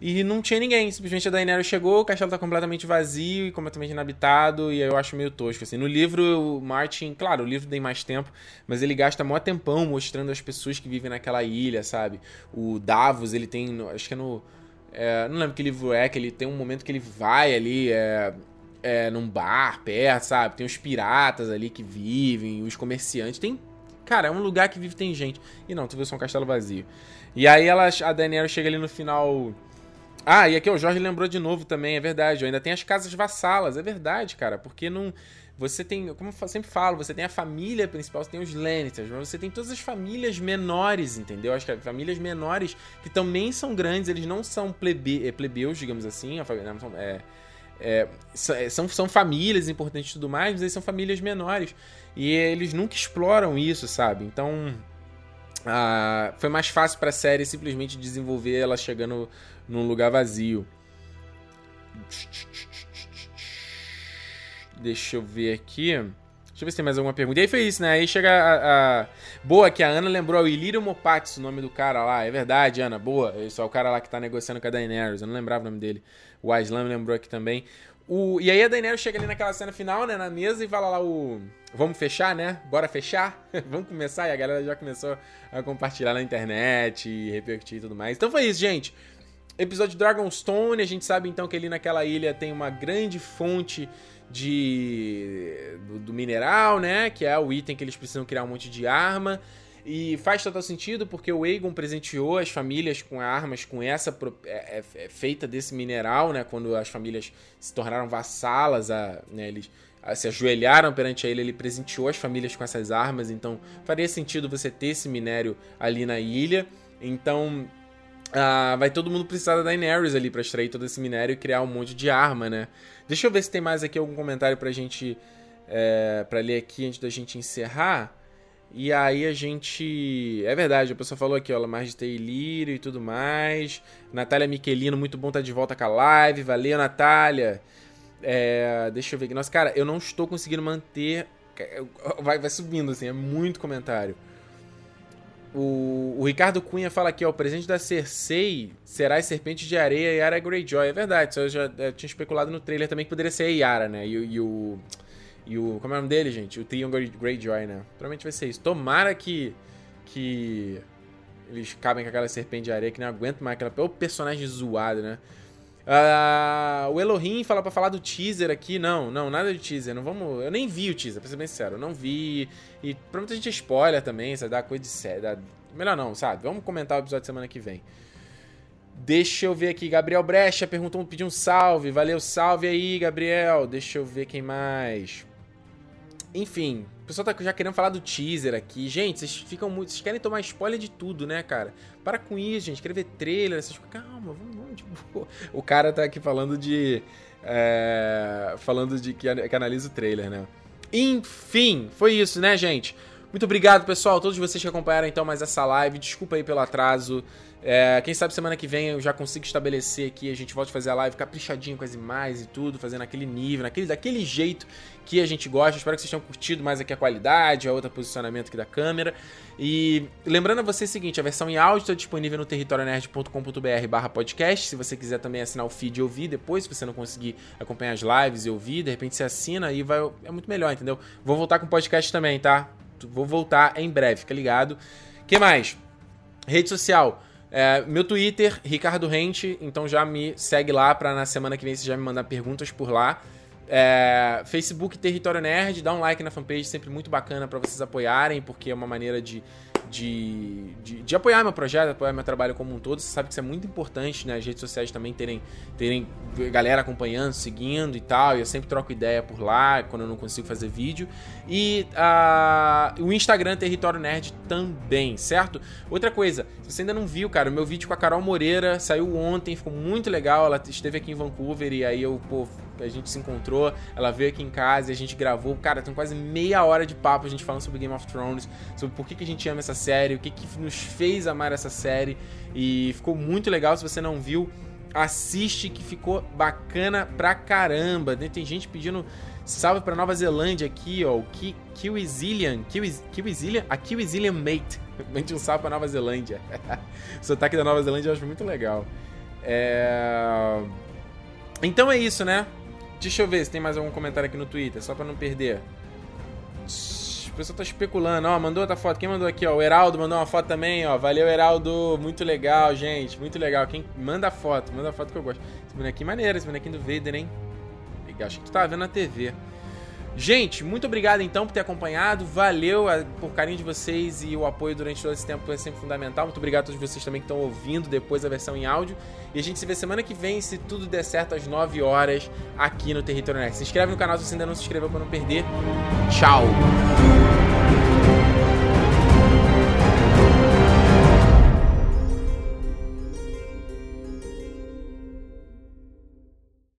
E não tinha ninguém, simplesmente a Daenerys chegou, o castelo tá completamente vazio e completamente inabitado, e eu acho meio tosco, assim. No livro, o Martin, claro, o livro tem mais tempo, mas ele gasta maior tempão mostrando as pessoas que vivem naquela ilha, sabe? O Davos, ele tem, acho que é no... É, não lembro que livro é, que ele tem um momento que ele vai ali, é, é, num bar perto, sabe? Tem os piratas ali que vivem, os comerciantes. Tem. Cara, é um lugar que vive tem gente. E não, tu viu só um castelo vazio. E aí ela, a Daniela chega ali no final. Ah, e aqui o Jorge lembrou de novo também, é verdade. Ainda tem as casas vassalas, é verdade, cara. Porque não. Você tem, como eu sempre falo, você tem a família principal, você tem os Lannisters, mas você tem todas as famílias menores, entendeu? As famílias menores que também são grandes, eles não são plebe, é, plebeus, digamos assim, é, é, é, são, são famílias importantes e tudo mais, mas eles são famílias menores. E eles nunca exploram isso, sabe? Então. Ah, foi mais fácil pra série simplesmente desenvolver ela chegando num lugar vazio. Deixa eu ver aqui. Deixa eu ver se tem mais alguma pergunta. E aí foi isso, né? Aí chega a. a... Boa, que a Ana lembrou. O Ilírio Mopatsu, o nome do cara lá. É verdade, Ana. Boa. Esse é o cara lá que tá negociando com a Daenerys. Eu não lembrava o nome dele. O Aslan lembrou aqui também. O... E aí a Daenerys chega ali naquela cena final, né? Na mesa e fala lá o. Vamos fechar, né? Bora fechar? Vamos começar? E a galera já começou a compartilhar na internet e repercutir e tudo mais. Então foi isso, gente. Episódio Dragonstone. A gente sabe então que ali naquela ilha tem uma grande fonte de do, do, mineral, né? Que é o item que eles precisam criar um monte de arma. E faz total sentido porque o Aegon presenteou as famílias com armas com essa é, é, é feita desse mineral, né? Quando as famílias se tornaram vassalas, a, né, eles a, se ajoelharam perante ele, ele presenteou as famílias com essas armas. Então faria sentido você ter esse minério ali na ilha. Então ah, vai todo mundo precisar da Daenerys ali para extrair todo esse minério e criar um monte de arma, né? Deixa eu ver se tem mais aqui algum comentário pra gente. É, pra ler aqui antes da gente encerrar. E aí a gente. É verdade, a pessoa falou aqui, ó, mais de ter Ilírio e tudo mais. Natália Miquelino, muito bom estar tá de volta com a live. Valeu, Natália. É, deixa eu ver aqui. Nossa, cara, eu não estou conseguindo manter. Vai, vai subindo, assim, é muito comentário. O, o, Ricardo Cunha fala aqui, ó, o presente da Cersei será as serpentes de areia e Yara Greyjoy. É verdade, isso eu já eu tinha especulado no trailer também que poderia ser a Yara, né? E, e, o. E o. Como é o nome dele, gente? O Theon Greyjoy, né? Provavelmente vai ser isso. Tomara que. Que. Eles cabem com aquela serpente de areia que não aguento mais aquela. O personagem zoado, né? Uh, o Elohim fala para falar do teaser aqui. Não, não, nada de teaser. Não vamos. Eu nem vi o teaser, pra ser bem sincero. Eu não vi. E pra muita gente é spoiler também, sabe? Dá coisa de série. Dá... Melhor não, sabe? Vamos comentar o episódio de semana que vem. Deixa eu ver aqui. Gabriel Brecha perguntou, pediu um salve. Valeu, salve aí, Gabriel. Deixa eu ver quem mais. Enfim, pessoal tá já querendo falar do teaser aqui. Gente, vocês ficam muito. Vocês querem tomar spoiler de tudo, né, cara? Para com isso, gente. Quer ver trailer, essas coisas. Calma, vamos, vamos de boa. O cara tá aqui falando de. É, falando de que, que analisa o trailer, né? Enfim, foi isso, né, gente? Muito obrigado, pessoal, todos vocês que acompanharam então mais essa live. Desculpa aí pelo atraso. É, quem sabe semana que vem eu já consigo estabelecer aqui, a gente volta a fazer a live caprichadinho com as imagens e tudo, fazendo aquele nível, naquele, daquele jeito que a gente gosta. Espero que vocês tenham curtido mais aqui a qualidade, a outro posicionamento aqui da câmera. E lembrando a você o seguinte, a versão em áudio está disponível no territorionerd.com.br barra podcast. Se você quiser também assinar o feed e ouvir depois, se você não conseguir acompanhar as lives e ouvir, de repente você assina e vai, é muito melhor, entendeu? Vou voltar com o podcast também, tá? Vou voltar em breve, fica ligado. que mais? Rede social. É, meu Twitter, Ricardo Rente, então já me segue lá pra na semana que vem você já me mandar perguntas por lá. É, Facebook Território Nerd, dá um like na fanpage, sempre muito bacana para vocês apoiarem, porque é uma maneira de, de, de, de, apoiar meu projeto, apoiar meu trabalho como um todo. Você sabe que isso é muito importante, né? As redes sociais também terem, terem galera acompanhando, seguindo e tal. E eu sempre troco ideia por lá quando eu não consigo fazer vídeo. E uh, o Instagram Território Nerd também, certo? Outra coisa, se você ainda não viu, cara, o meu vídeo com a Carol Moreira saiu ontem, ficou muito legal. Ela esteve aqui em Vancouver e aí eu, pô, a gente se encontrou, ela veio aqui em casa e a gente gravou. Cara, tem quase meia hora de papo a gente falando sobre Game of Thrones, sobre por que, que a gente ama essa série, o que, que nos fez amar essa série. E ficou muito legal. Se você não viu, assiste que ficou bacana pra caramba. Tem gente pedindo salve pra Nova Zelândia aqui, ó. O Ki Kiwizilian. Kiwizilian? A Kiwizilian Mate. Mente um salve pra Nova Zelândia. o sotaque da Nova Zelândia eu acho muito legal. É... Então é isso, né? Deixa eu ver se tem mais algum comentário aqui no Twitter, só pra não perder. O pessoal tá especulando, ó, mandou outra foto. Quem mandou aqui, ó? O Heraldo mandou uma foto também, ó. Valeu, Heraldo. Muito legal, gente. Muito legal. Quem manda foto, manda foto que eu gosto. Esse bonequinho maneiro, esse bonequinho do Vader, hein? Legal. Acho que tu tava vendo na TV. Gente, muito obrigado então por ter acompanhado. Valeu por carinho de vocês e o apoio durante todo esse tempo é sempre fundamental. Muito obrigado a todos vocês também que estão ouvindo depois a versão em áudio. E a gente se vê semana que vem, se tudo der certo, às 9 horas aqui no Território Next. Se inscreve no canal se você ainda não se inscreveu para não perder. Tchau!